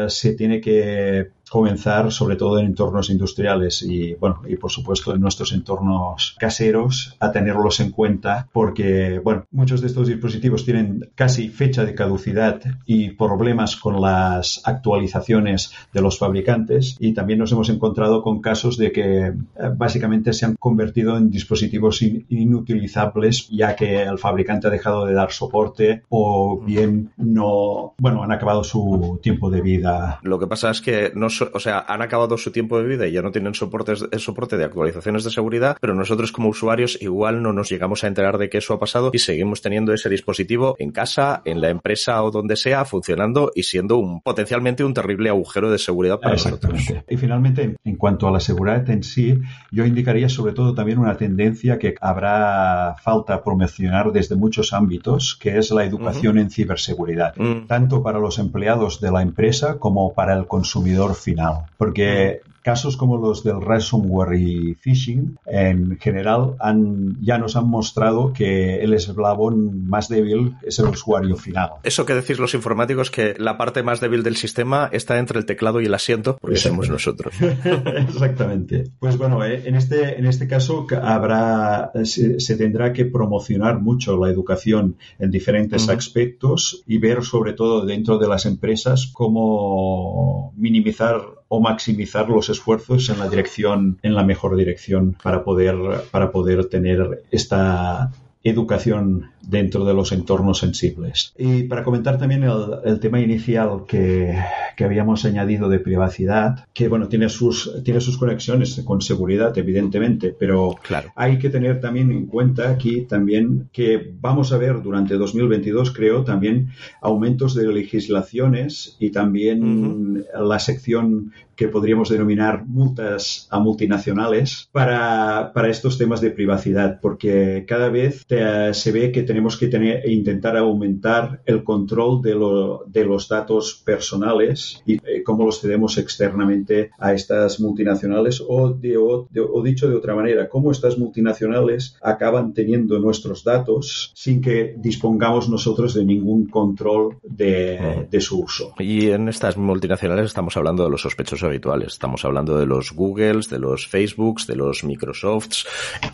se tiene que comenzar sobre todo en entornos industriales y bueno y por supuesto en nuestros entornos caseros a tenerlos en cuenta porque bueno muchos de estos dispositivos tienen casi fecha de caducidad y problemas con las actualizaciones de los fabricantes y también nos hemos encontrado con casos de que eh, básicamente se han convertido en dispositivos inutilizables ya que el fabricante ha dejado de dar soporte o bien no bueno han acabado su tiempo de vida. Lo que pasa es que no o sea, han acabado su tiempo de vida y ya no tienen soportes, el soporte de actualizaciones de seguridad, pero nosotros como usuarios igual no nos llegamos a enterar de que eso ha pasado y seguimos teniendo ese dispositivo en casa, en la empresa o donde sea, funcionando y siendo un potencialmente un terrible agujero de seguridad para nosotros. Y finalmente, en cuanto a la seguridad en sí, yo indicaría sobre todo también una tendencia que habrá falta promocionar desde muchos ámbitos, que es la educación en ciberseguridad, mm. tanto para los empleados de la empresa como para el consumidor final porque casos como los del ransomware y phishing en general han, ya nos han mostrado que el eslabón más débil es el usuario final. Eso que decís los informáticos que la parte más débil del sistema está entre el teclado y el asiento, porque somos nosotros. Exactamente. Pues bueno, eh, en este, en este caso habrá, se, tendrá que promocionar mucho la educación en diferentes aspectos y ver sobre todo dentro de las empresas cómo minimizar o maximizar los esfuerzos en la dirección, en la mejor dirección para poder, para poder tener esta educación dentro de los entornos sensibles. Y para comentar también el, tema inicial que, que, habíamos añadido de privacidad, que bueno, tiene sus, tiene sus conexiones con seguridad, evidentemente, pero claro. hay que tener también en cuenta aquí también que vamos a ver durante 2022, creo, también aumentos de legislaciones y también la sección que podríamos denominar multas a multinacionales para, para estos temas de privacidad, porque cada vez se ve que tenemos que tener, e intentar aumentar el control de, lo, de los datos personales y eh, cómo los cedemos externamente a estas multinacionales o, de, o, dicho de otra manera, cómo estas multinacionales acaban teniendo nuestros datos sin que dispongamos nosotros de ningún control de, de su uso. Y en estas multinacionales estamos hablando de los sospechosos habituales, estamos hablando de los Googles, de los Facebooks, de los Microsofts,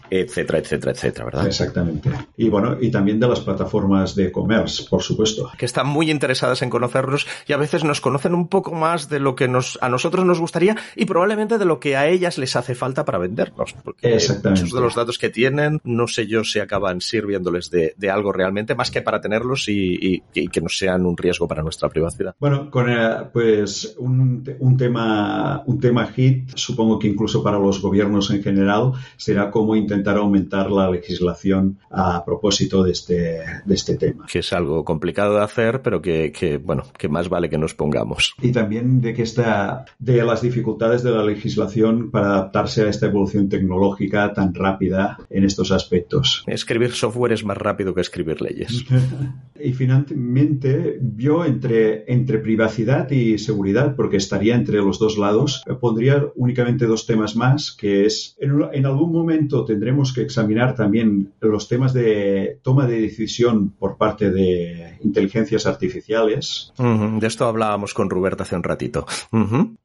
etcétera, etcétera, etcétera, ¿verdad? Exactamente. Y bueno, y también de las plataformas de e-commerce, por supuesto. Que están muy interesadas en conocernos y a veces nos conocen un poco más de lo que nos, a nosotros nos gustaría y probablemente de lo que a ellas les hace falta para vendernos. Porque Exactamente. muchos de los datos que tienen, no sé yo si acaban sirviéndoles de, de algo realmente, más que para tenerlos y, y, que no sean un riesgo para nuestra privacidad. Bueno, con eh, pues un, un, tema, un tema hit, supongo que incluso para los gobiernos en general, será cómo intentar aumentar la legislación a propósito de este, de este tema. Que es algo complicado de hacer, pero que, que, bueno, que más vale que nos pongamos. Y también de que está, de las dificultades de la legislación para adaptarse a esta evolución tecnológica tan rápida en estos aspectos. Escribir software es más rápido que escribir leyes. y finalmente, yo entre, entre privacidad y seguridad, porque estaría entre los dos lados, pondría únicamente dos temas más, que es, en, en algún momento tendremos que examinar también los temas de toma de decisión por parte de inteligencias artificiales. De esto hablábamos con Roberta hace un ratito.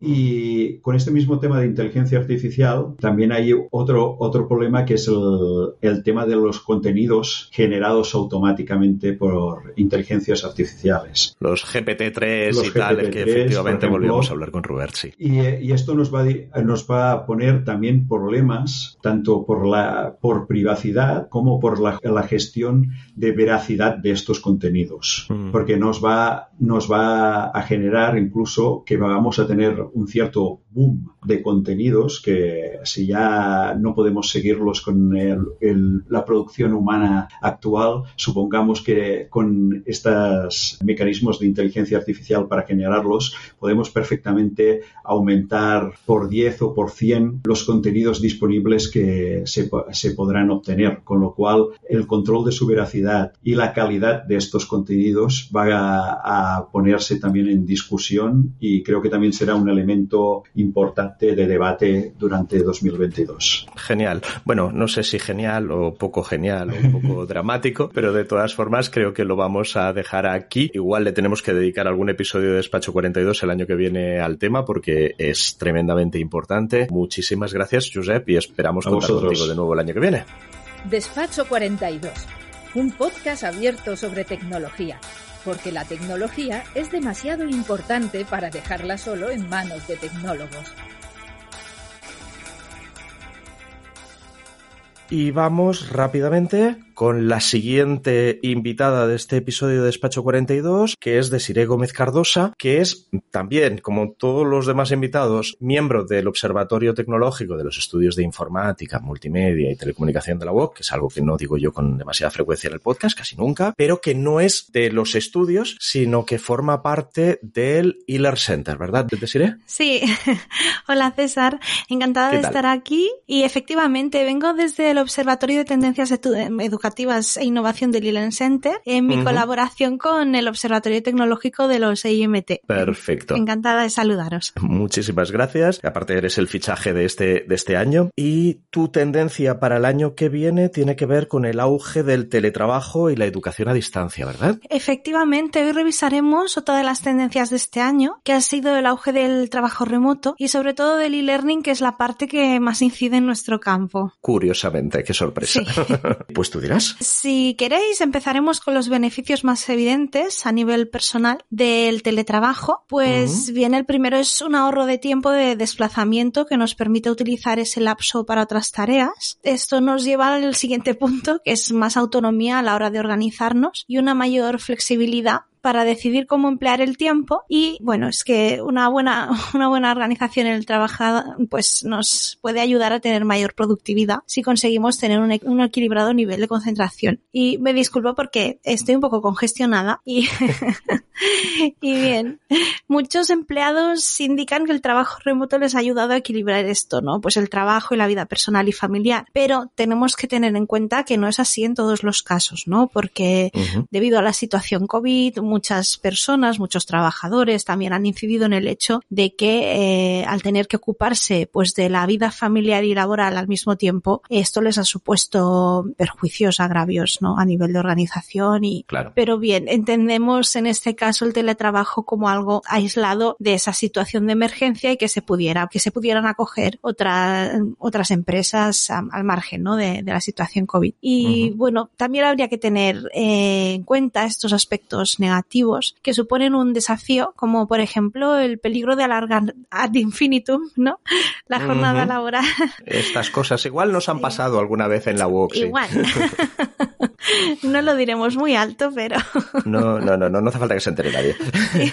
Y con este mismo tema de inteligencia artificial, también hay otro, otro problema que es el, tema de los contenidos generados automáticamente por inteligencias artificiales. Los GPT-3 y tal, que efectivamente volvemos a hablar con Robert, sí. Y, y, esto nos va, a, nos va a poner también problemas, tanto por, la, por privacidad como por la, la gestión de veracidad de estos contenidos, mm. porque nos va, nos va a generar incluso que vamos a tener un cierto boom de contenidos que si ya no podemos seguirlos con la producción humana actual, supongamos que con estos mecanismos de inteligencia artificial para generarlos podemos perfectamente aumentar por 10 o por 100 los contenidos disponibles que se, se podrán obtener, con lo cual el control de su veracidad y la calidad de estos contenidos va a, a ponerse también en discusión y creo que también será un elemento importante de debate durante 2022. Genial. Bueno, no sé si genial o poco genial o un poco dramático, pero de todas formas creo que lo vamos a dejar aquí. Igual le tenemos que dedicar algún episodio de Despacho 42 el año que viene al tema porque es tremendamente importante. Muchísimas gracias, Josep, y esperamos contar contigo de nuevo el año que viene. Despacho 42, un podcast abierto sobre tecnología, porque la tecnología es demasiado importante para dejarla solo en manos de tecnólogos. Y vamos rápidamente con la siguiente invitada de este episodio de Despacho 42, que es Desiree Gómez Cardosa, que es también, como todos los demás invitados, miembro del Observatorio Tecnológico de los Estudios de Informática, Multimedia y Telecomunicación de la UOC, que es algo que no digo yo con demasiada frecuencia en el podcast, casi nunca, pero que no es de los estudios, sino que forma parte del ELER Center, ¿verdad, Desiree? Sí. Hola, César. Encantada de estar aquí y efectivamente vengo desde el Observatorio de Tendencias Educativas Educativas e Innovación del Leland Center en mi uh -huh. colaboración con el Observatorio Tecnológico de los EIMT. Perfecto. Encantada de saludaros. Muchísimas gracias. Aparte eres el fichaje de este, de este año y tu tendencia para el año que viene tiene que ver con el auge del teletrabajo y la educación a distancia, ¿verdad? Efectivamente, hoy revisaremos otra de las tendencias de este año, que ha sido el auge del trabajo remoto y sobre todo del e-learning, que es la parte que más incide en nuestro campo. Curiosamente, qué sorpresa. Sí. pues tú dirás. Si queréis, empezaremos con los beneficios más evidentes a nivel personal del teletrabajo. Pues uh -huh. bien, el primero es un ahorro de tiempo de desplazamiento que nos permite utilizar ese lapso para otras tareas. Esto nos lleva al siguiente punto, que es más autonomía a la hora de organizarnos y una mayor flexibilidad para decidir cómo emplear el tiempo y bueno, es que una buena, una buena organización en el trabajo pues nos puede ayudar a tener mayor productividad si conseguimos tener un, un equilibrado nivel de concentración. Y me disculpo porque estoy un poco congestionada y, y bien, muchos empleados indican que el trabajo remoto les ha ayudado a equilibrar esto, ¿no? Pues el trabajo y la vida personal y familiar. Pero tenemos que tener en cuenta que no es así en todos los casos, ¿no? Porque uh -huh. debido a la situación COVID, muchas personas, muchos trabajadores también han incidido en el hecho de que eh, al tener que ocuparse pues de la vida familiar y laboral al mismo tiempo, esto les ha supuesto perjuicios, agravios, ¿no? A nivel de organización y claro. pero bien, entendemos en este caso el teletrabajo como algo aislado de esa situación de emergencia y que se pudiera, que se pudieran acoger otra, otras empresas a, al margen, ¿no? De, de, la situación COVID. Y uh -huh. bueno, también habría que tener eh, en cuenta estos aspectos negativos que suponen un desafío, como por ejemplo el peligro de alargar ad infinitum, ¿no? La jornada uh -huh. laboral. Estas cosas igual nos han sí. pasado alguna vez en la UOC. Igual. no lo diremos muy alto, pero. no, no, no, no, no hace falta que se entere nadie.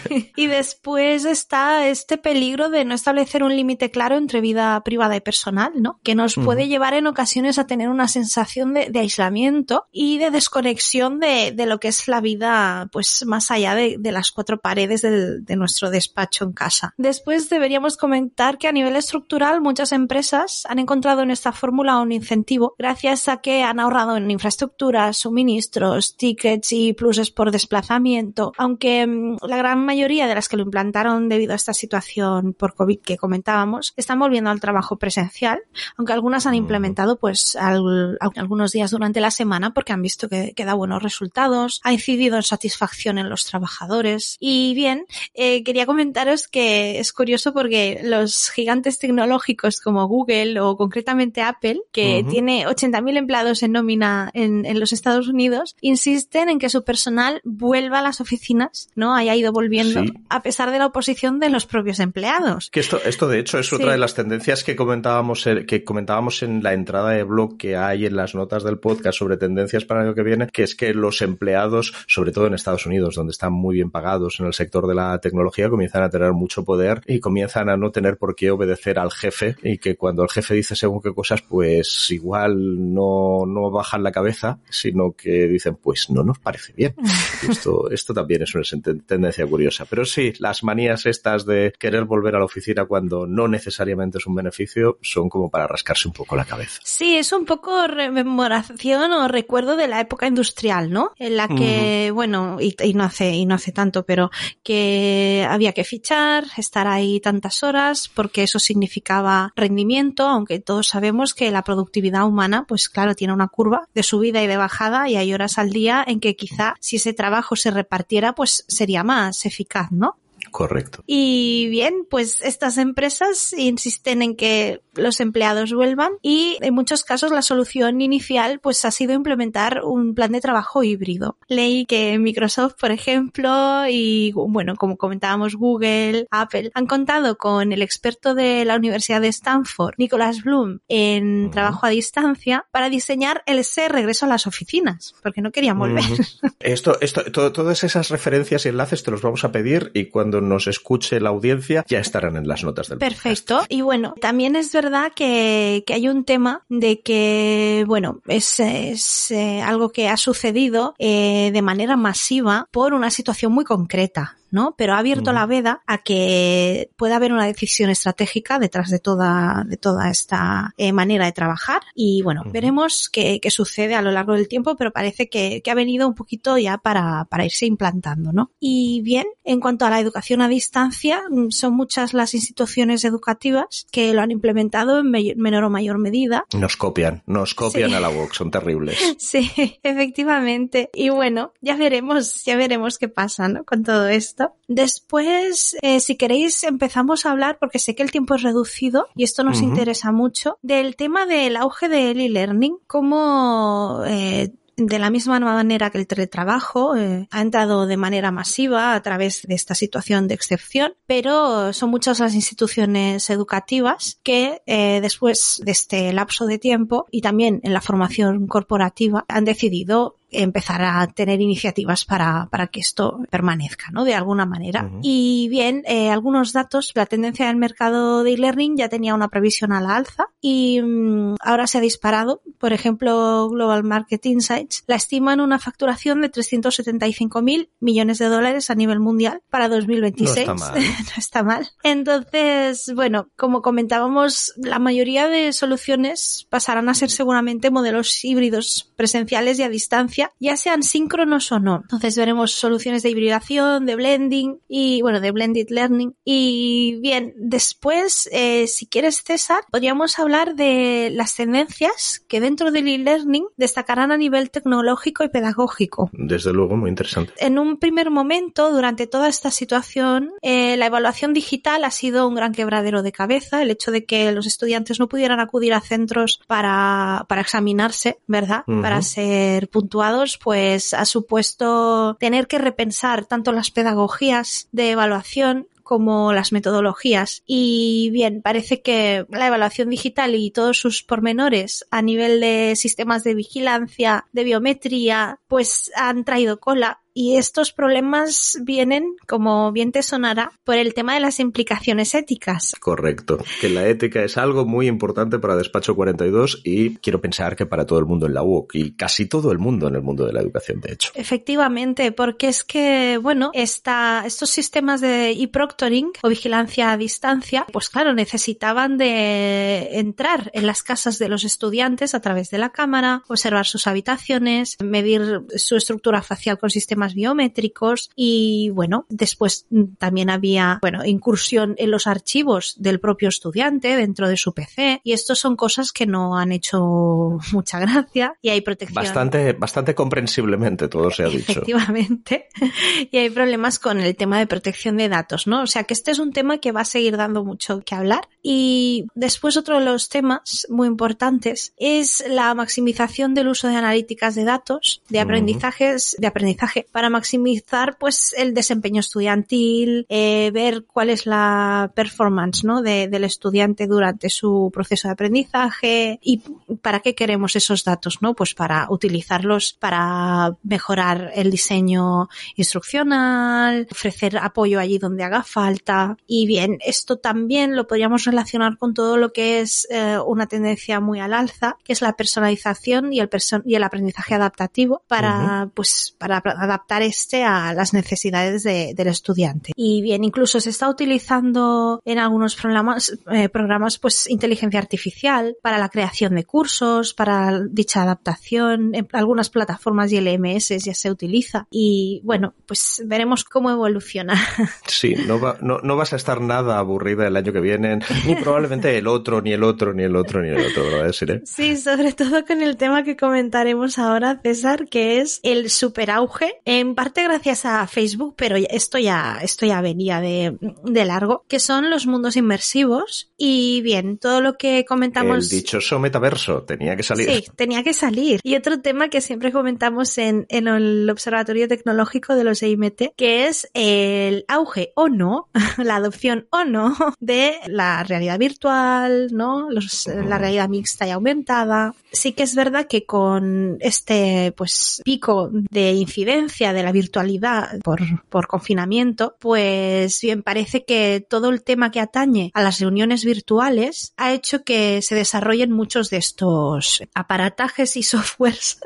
y, y después está este peligro de no establecer un límite claro entre vida privada y personal, ¿no? Que nos uh -huh. puede llevar en ocasiones a tener una sensación de, de aislamiento y de desconexión de, de, lo que es la vida, pues más allá de, de las cuatro paredes del, de nuestro despacho en casa. Después deberíamos comentar que a nivel estructural muchas empresas han encontrado en esta fórmula un incentivo gracias a que han ahorrado en infraestructuras, suministros, tickets y pluses por desplazamiento, aunque mm, la gran mayoría de las que lo implantaron debido a esta situación por COVID que comentábamos están volviendo al trabajo presencial, aunque algunas han implementado pues al, algunos días durante la semana porque han visto que, que, da buenos resultados, ha incidido en satisfacción los trabajadores y bien, eh, quería comentaros que es curioso porque los gigantes tecnológicos como Google o concretamente Apple, que uh -huh. tiene 80.000 empleados en nómina en, en los Estados Unidos, insisten en que su personal vuelva a las oficinas, ¿no? Haya ido volviendo, sí. a pesar de la oposición de los propios empleados. Que esto, esto de hecho es sí. otra de las tendencias que comentábamos, que comentábamos en la entrada de blog que hay en las notas del podcast sobre tendencias para el año que viene, que es que los empleados, sobre todo en Estados Unidos, donde están muy bien pagados en el sector de la tecnología, comienzan a tener mucho poder y comienzan a no tener por qué obedecer al jefe y que cuando el jefe dice según qué cosas, pues igual no, no bajan la cabeza, si sino que dicen, pues no nos parece bien. Esto, esto también es una tendencia curiosa. Pero sí, las manías estas de querer volver a la oficina cuando no necesariamente es un beneficio son como para rascarse un poco la cabeza. Sí, es un poco rememoración o recuerdo de la época industrial, ¿no? En la que, bueno, y, y, no hace, y no hace tanto, pero que había que fichar, estar ahí tantas horas, porque eso significaba rendimiento, aunque todos sabemos que la productividad humana, pues claro, tiene una curva de subida y de bajada y hay horas al día en que quizá si ese trabajo se repartiera, pues sería más eficaz, ¿no? Correcto. Y bien, pues estas empresas insisten en que los empleados vuelvan y en muchos casos la solución inicial pues ha sido implementar un plan de trabajo híbrido. Leí que Microsoft, por ejemplo, y bueno, como comentábamos Google, Apple, han contado con el experto de la Universidad de Stanford, Nicholas Bloom, en trabajo a distancia para diseñar el ese regreso a las oficinas, porque no querían volver. Esto, esto, todas esas referencias y enlaces te los vamos a pedir y cuando nos escuche la audiencia ya estarán en las notas del Perfecto. Y bueno, también es verdad que, que, hay un tema de que, bueno, es, es eh, algo que ha sucedido eh, de manera masiva por una situación muy concreta. ¿No? Pero ha abierto la veda a que pueda haber una decisión estratégica detrás de toda, de toda esta eh, manera de trabajar. Y bueno, veremos qué, qué, sucede a lo largo del tiempo, pero parece que, que ha venido un poquito ya para, para, irse implantando, ¿no? Y bien, en cuanto a la educación a distancia, mm, son muchas las instituciones educativas que lo han implementado en menor o mayor medida. Nos copian, nos copian sí. a la UOC, son terribles. Sí, efectivamente. Y bueno, ya veremos, ya veremos qué pasa, ¿no? Con todo esto. Después, eh, si queréis, empezamos a hablar, porque sé que el tiempo es reducido y esto nos uh -huh. interesa mucho, del tema del auge del e-learning, cómo eh, de la misma manera que el teletrabajo eh, ha entrado de manera masiva a través de esta situación de excepción, pero son muchas las instituciones educativas que eh, después de este lapso de tiempo y también en la formación corporativa han decidido empezar a tener iniciativas para, para que esto permanezca, ¿no? De alguna manera. Uh -huh. Y bien, eh, algunos datos, la tendencia del mercado de e-learning ya tenía una previsión a la alza y mmm, ahora se ha disparado. Por ejemplo, Global Market Insights la estiman una facturación de 375 mil millones de dólares a nivel mundial para 2026. No está mal. no está mal. Entonces, bueno, como comentábamos, la mayoría de soluciones pasarán a ser seguramente modelos híbridos presenciales y a distancia ya sean síncronos o no. Entonces veremos soluciones de hibridación, de blending y bueno, de blended learning. Y bien, después, eh, si quieres César, podríamos hablar de las tendencias que dentro del e-learning destacarán a nivel tecnológico y pedagógico. Desde luego, muy interesante. En un primer momento, durante toda esta situación, eh, la evaluación digital ha sido un gran quebradero de cabeza. El hecho de que los estudiantes no pudieran acudir a centros para, para examinarse, ¿verdad? Uh -huh. Para ser puntuados pues ha supuesto tener que repensar tanto las pedagogías de evaluación como las metodologías. Y bien, parece que la evaluación digital y todos sus pormenores a nivel de sistemas de vigilancia, de biometría, pues han traído cola y estos problemas vienen, como bien te sonará, por el tema de las implicaciones éticas. Correcto. Que la ética es algo muy importante para Despacho 42 y quiero pensar que para todo el mundo en la UOC y casi todo el mundo en el mundo de la educación, de hecho. Efectivamente, porque es que, bueno, esta, estos sistemas de e-proctoring o vigilancia a distancia, pues claro, necesitaban de entrar en las casas de los estudiantes a través de la cámara, observar sus habitaciones, medir su estructura facial con sistemas biométricos y bueno, después también había, bueno, incursión en los archivos del propio estudiante dentro de su PC y esto son cosas que no han hecho mucha gracia y hay protección. Bastante, bastante comprensiblemente todo se ha dicho. Efectivamente. y hay problemas con el tema de protección de datos, ¿no? O sea que este es un tema que va a seguir dando mucho que hablar y después otro de los temas muy importantes es la maximización del uso de analíticas de datos, de aprendizajes, de aprendizaje para maximizar pues el desempeño estudiantil, eh, ver cuál es la performance ¿no? del estudiante durante su proceso de aprendizaje y para qué queremos esos datos, ¿no? Pues para utilizarlos para mejorar el diseño instruccional, ofrecer apoyo allí donde haga falta. Y bien, esto también lo podríamos relacionar con todo lo que es eh, una tendencia muy al alza, que es la personalización y el, y el aprendizaje adaptativo para, pues, para adaptar este a las necesidades del estudiante. Y bien, incluso se está utilizando en algunos programas, eh, programas pues inteligencia artificial para la creación de cursos, para dicha adaptación. En algunas plataformas y LMS ya se utiliza. Y bueno, pues veremos cómo evoluciona. Sí, no, no, no vas a estar nada aburrida el año que viene, ni probablemente el otro, ni el otro, ni el otro, ni el otro, ¿verdad, Sí, sobre todo con el tema que comentaremos ahora, César, que es el super auge, en parte gracias a Facebook, pero esto ya, esto ya venía de, de largo, que son los mundos inmersivos. Y bien, todo lo que comentamos. El dichoso metaverso tenía que salir. Sí, tenía que salir. Y otro tema que siempre comentamos en, en el Observatorio Tecnológico de los EIMT, que es el auge o no, la adopción o no de la realidad virtual, ¿no? Los, la realidad mixta y aumentada. Sí que es verdad que con este, pues, pico de incidencia de la virtualidad por, por confinamiento, pues bien, parece que todo el tema que atañe a las reuniones virtuales ha hecho que se desarrollen muchos de estos aparatajes y softwares,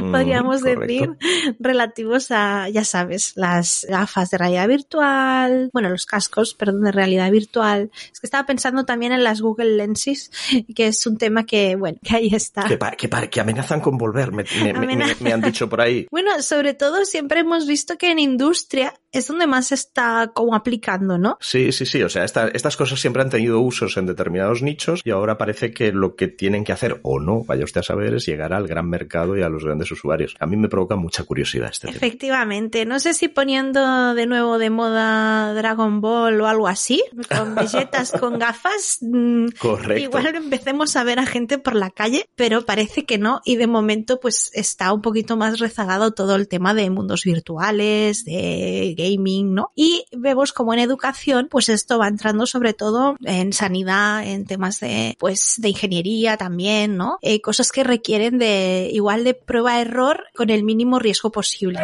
mm, podríamos decir, relativos a, ya sabes, las gafas de realidad virtual, bueno, los cascos, perdón, de realidad virtual. Es que estaba pensando también en las Google Lenses, que es un tema que, bueno, que ahí está. Que, que, amenazan con volver, me, me, han dicho por ahí. Bueno, sobre todo siempre hemos visto que en industria es donde más está como aplicando, ¿no? Sí, sí, sí. O sea, estas cosas siempre han tenido usos en determinados nichos y ahora parece que lo que tienen que hacer o no, vaya usted a saber, es llegar al gran mercado y a los grandes usuarios. A mí me provoca mucha curiosidad este Efectivamente. No sé si poniendo de nuevo de moda Dragon Ball o algo así, con belletas con gafas. Mm, Correcto. Igual empecemos a ver a gente por la calle, pero parece que no. Y de momento, pues está un poquito más rezagado todo el tema de mundos virtuales, de gaming, ¿no? Y vemos como en educación, pues esto va entrando sobre todo en sanidad, en temas de, pues, de ingeniería también, ¿no? Eh, cosas que requieren de igual de prueba-error con el mínimo riesgo posible.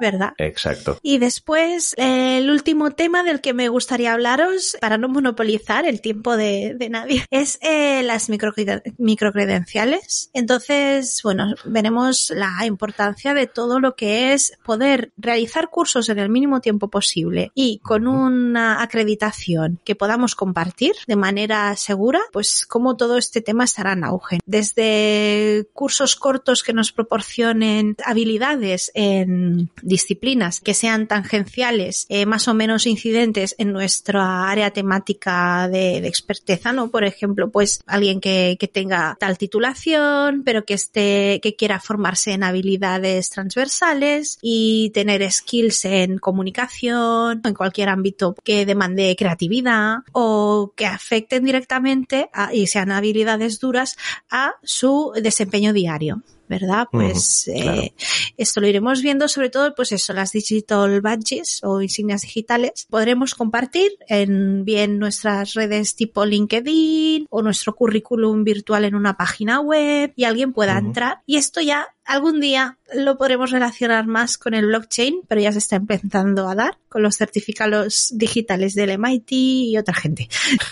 ¿Verdad? Exacto. Y después, eh, el último tema del que me gustaría hablaros, para no monopolizar el tiempo de, nadie, es eh, las microcredenciales. Entonces, bueno, veremos la importancia de todo lo que es poder realizar cursos en el mínimo tiempo posible y con una acreditación que podamos compartir de manera segura, pues como todo este tema estará en auge. Desde cursos cortos que nos proporcionen habilidades en disciplinas que sean tangenciales, eh, más o menos incidentes en nuestra área temática de, experteza, ¿no? Por ejemplo, pues alguien que, que, tenga tal titulación, pero que esté, que quiera formarse en habilidades transversales y tener skills en comunicación, en cualquier ámbito que demande creatividad o que afecten directamente y sean habilidades duras a su desempeño diario. ¿Verdad? Pues eh, esto lo iremos viendo, sobre todo, pues eso, las digital badges o insignias digitales. Podremos compartir en bien nuestras redes tipo LinkedIn o nuestro currículum virtual en una página web y alguien pueda entrar. Y esto ya algún día lo podremos relacionar más con el blockchain, pero ya se está empezando a dar con los certificados digitales del MIT y otra gente.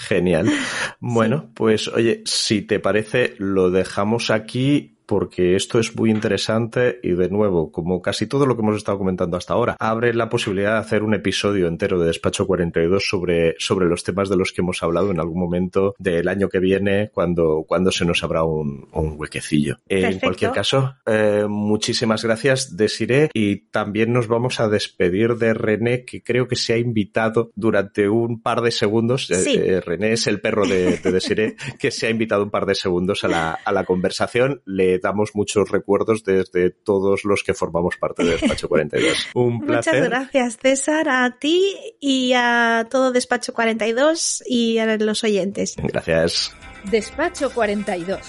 Genial. Bueno, pues oye, si te parece, lo dejamos aquí porque esto es muy interesante y de nuevo, como casi todo lo que hemos estado comentando hasta ahora, abre la posibilidad de hacer un episodio entero de Despacho 42 sobre, sobre los temas de los que hemos hablado en algún momento del año que viene cuando, cuando se nos abra un, un huequecillo. En cualquier caso, eh, muchísimas gracias, Desiree, y también nos vamos a despedir de René, que creo que se ha invitado durante un par de segundos. Eh, eh, René es el perro de, de Desiree, que se ha invitado un par de segundos a la, a la conversación. Le damos muchos recuerdos desde todos los que formamos parte de Despacho 42. Un placer. Muchas gracias, César, a ti y a todo Despacho 42 y a los oyentes. Gracias. Despacho 42,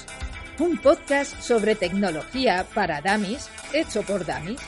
un podcast sobre tecnología para Damis, hecho por Damis.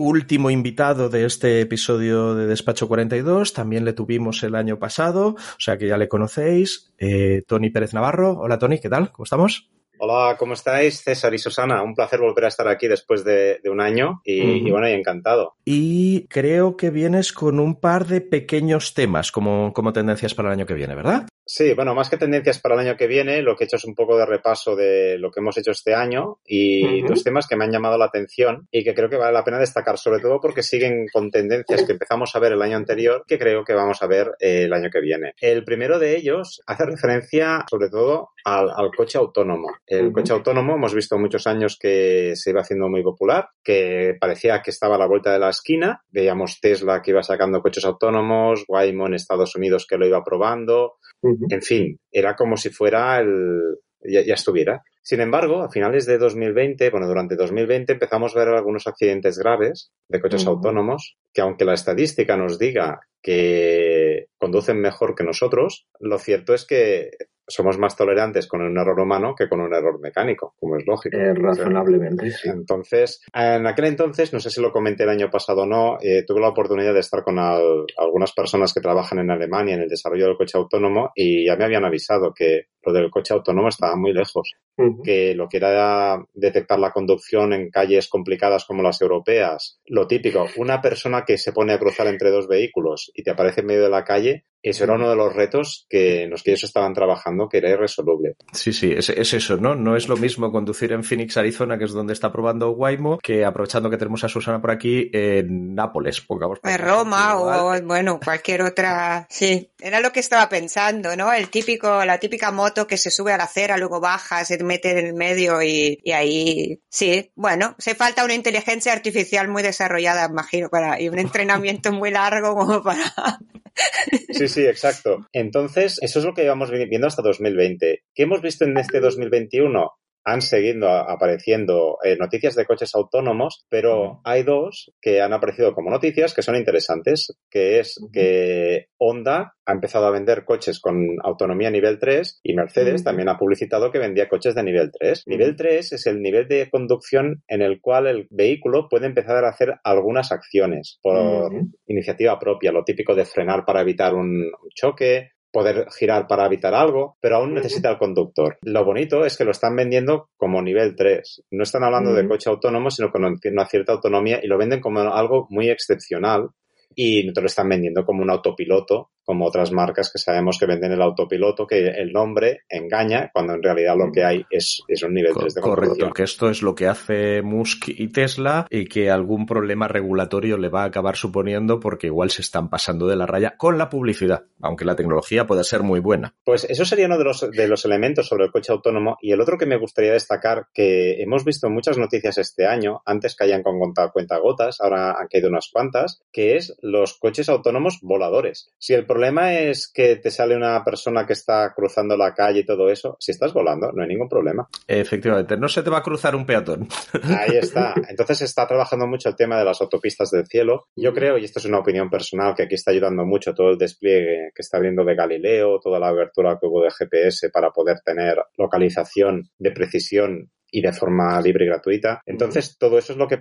Último invitado de este episodio de Despacho 42. También le tuvimos el año pasado, o sea que ya le conocéis. Eh, Tony Pérez Navarro. Hola Tony, ¿qué tal? ¿Cómo estamos? Hola, ¿cómo estáis? César y Susana, un placer volver a estar aquí después de, un año y, y, bueno, y encantado. Y creo que vienes con un par de pequeños temas como, como tendencias para el año que viene, ¿verdad? Sí, bueno, más que tendencias para el año que viene, lo que he hecho es un poco de repaso de lo que hemos hecho este año y dos temas que me han llamado la atención y que creo que vale la pena destacar, sobre todo porque siguen con tendencias que empezamos a ver el año anterior que creo que vamos a ver eh, el año que viene. El primero de ellos hace referencia sobre todo al, coche autónomo. El coche autónomo hemos visto muchos años que se iba haciendo muy popular, que parecía que estaba a la vuelta de la esquina. Veíamos Tesla que iba sacando coches autónomos, Waymo en Estados Unidos que lo iba probando. En fin, era como si fuera el, ya, estuviera. Sin embargo, a finales de 2020, bueno, durante 2020 empezamos a ver algunos accidentes graves de coches autónomos que aunque la estadística nos diga que conducen mejor que nosotros, lo cierto es que somos más tolerantes con un error humano que con un error mecánico, como es lógico. Eh, razonablemente, sí. Entonces, en aquel entonces, no sé si lo comenté el año pasado o no, eh, tuve la oportunidad de estar con algunas personas que trabajan en Alemania en el desarrollo del coche autónomo y ya me habían avisado que lo del coche autónomo estaba muy lejos, que lo que era detectar la conducción en calles complicadas como las europeas, lo típico, una persona que se pone a cruzar entre dos vehículos y te aparece en medio de la calle, eso era uno de los retos que los que ellos estaban trabajando que era irresoluble. Sí, sí, es, eso, ¿no? No es lo mismo conducir en Phoenix, Arizona, que es donde está probando Waymo, que aprovechando que tenemos a Susana por aquí, en Nápoles, pongamos. En Roma o, bueno, cualquier otra. Sí, era lo que estaba pensando, ¿no? El típico, la típica moto que se sube a la acera, luego baja, se mete en el medio y, y ahí. Sí, bueno, se falta una inteligencia artificial muy desarrollada, imagino, para, y un entrenamiento muy largo como para Sí, sí, exacto. Entonces, eso es lo que llevamos viendo hasta 2020. ¿Qué hemos visto en este 2021? Han seguido apareciendo eh, noticias de coches autónomos, pero hay dos que han aparecido como noticias que son interesantes, que es que Honda ha empezado a vender coches con autonomía nivel 3 y Mercedes también ha publicitado que vendía coches de nivel 3. Nivel 3 es el nivel de conducción en el cual el vehículo puede empezar a hacer algunas acciones por iniciativa propia, lo típico de frenar para evitar un choque, poder girar para evitar algo, pero aún necesita el conductor. Lo bonito es que lo están vendiendo como nivel 3. No están hablando de coche autónomo, sino con una cierta autonomía y lo venden como algo muy excepcional y no te lo están vendiendo como un autopiloto como otras marcas que sabemos que venden el autopiloto, que el nombre engaña cuando en realidad lo que hay es, es un nivel 3 de Correcto, que esto es lo que hace Musk y Tesla y que algún problema regulatorio le va a acabar suponiendo porque igual se están pasando de la raya con la publicidad, aunque la tecnología pueda ser muy buena. Pues eso sería uno de los, de los elementos sobre el coche autónomo y el otro que me gustaría destacar que hemos visto muchas noticias este año, antes que hayan con cuenta gotas, ahora han caído unas cuantas, que es los coches autónomos voladores. Si el problema es que te sale una persona que está cruzando la calle y todo eso. Si estás volando, no hay ningún problema. Efectivamente, no se te va a cruzar un peatón. Ahí está. Entonces está trabajando mucho el tema de las autopistas del cielo. Yo creo, y esto es una opinión personal, que aquí está ayudando mucho todo el despliegue que está abriendo de Galileo, toda la abertura que hubo de GPS para poder tener localización de precisión y de forma libre y gratuita. Entonces, todo eso es lo que,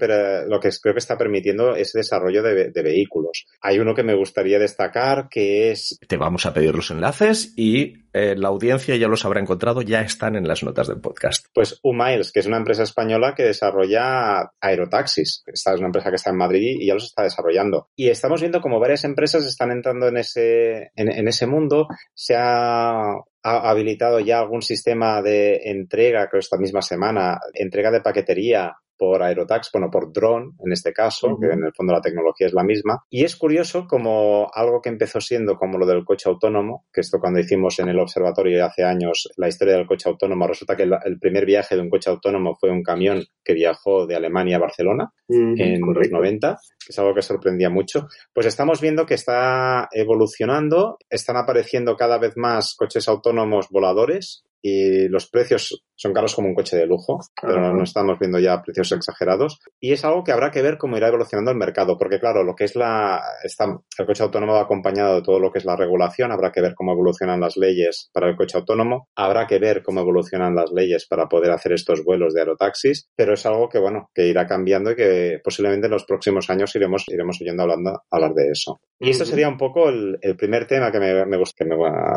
lo que creo que está permitiendo ese desarrollo de, vehículos. Hay uno que me gustaría destacar que es... Te vamos a pedir los enlaces y eh, la audiencia ya los habrá encontrado, ya están en las notas del podcast. Pues Umiles, que es una empresa española que desarrolla aerotaxis. Esta es una empresa que está en Madrid y ya los está desarrollando. Y estamos viendo como varias empresas están entrando en ese, en ese mundo. Se ha ha habilitado ya algún sistema de entrega, creo esta misma semana, entrega de paquetería por Aerotax, bueno, por drone en este caso, que en el fondo la tecnología es la misma. Y es curioso como algo que empezó siendo como lo del coche autónomo, que esto cuando hicimos en el observatorio hace años la historia del coche autónomo, resulta que el, primer viaje de un coche autónomo fue un camión que viajó de Alemania a Barcelona en los 90, que es algo que sorprendía mucho. Pues estamos viendo que está evolucionando, están apareciendo cada vez más coches autónomos voladores y los precios son caros como un coche de lujo, pero no estamos viendo ya precios exagerados. Y es algo que habrá que ver cómo irá evolucionando el mercado, porque claro, lo que es la, está, el coche autónomo va acompañado de todo lo que es la regulación, habrá que ver cómo evolucionan las leyes para el coche autónomo, habrá que ver cómo evolucionan las leyes para poder hacer estos vuelos de aerotaxis, pero es algo que bueno, que irá cambiando y que posiblemente en los próximos años iremos, iremos oyendo hablando, hablar de eso. Y esto sería un poco el, primer tema que me, me, que, me,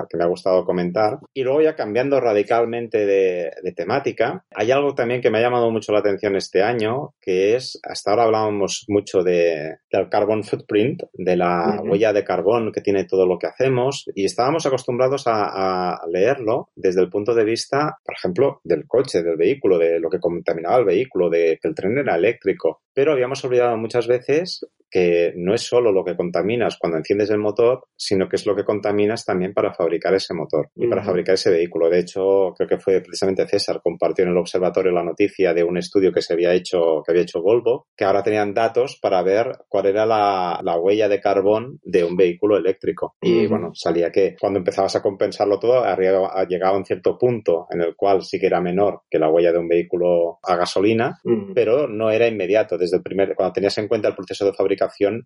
que me ha gustado comentar. Y luego ya cambiando radicalmente de temática. Hay algo también que me ha llamado mucho la atención este año, que es, hasta ahora hablábamos mucho de, del carbon footprint, de la huella de carbón que tiene todo lo que hacemos, y estábamos acostumbrados a, leerlo desde el punto de vista, por ejemplo, del coche, del vehículo, de lo que contaminaba el vehículo, de que el tren era eléctrico. Pero habíamos olvidado muchas veces que no es solo lo que contaminas cuando enciendes el motor, sino que es lo que contaminas también para fabricar ese motor y para fabricar ese vehículo. De hecho, creo que fue precisamente César compartió en el observatorio la noticia de un estudio que se había hecho, que había hecho Volvo, que ahora tenían datos para ver cuál era la, huella de carbón de un vehículo eléctrico. Y bueno, salía que cuando empezabas a compensarlo todo, llegaba a un cierto punto en el cual sí que era menor que la huella de un vehículo a gasolina, pero no era inmediato. Desde el primer, cuando tenías en cuenta el proceso de fabricación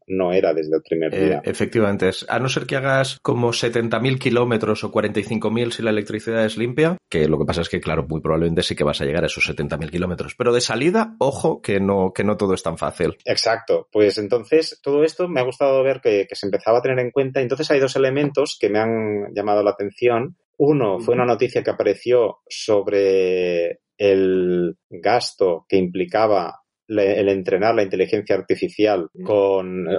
no era desde el primer eh, día. efectivamente, a no ser que hagas como 70.000 kilómetros o 45.000 si la electricidad es limpia, que lo que pasa es que, claro, muy probablemente sí que vas a llegar a esos 70.000 kilómetros. Pero de salida, ojo, que no, que no todo es tan fácil. Exacto. Pues entonces, todo esto me ha gustado ver que, que se empezaba a tener en cuenta. Entonces hay dos elementos que me han llamado la atención. Uno fue una noticia que apareció sobre el gasto que implicaba el entrenar la inteligencia artificial con eh,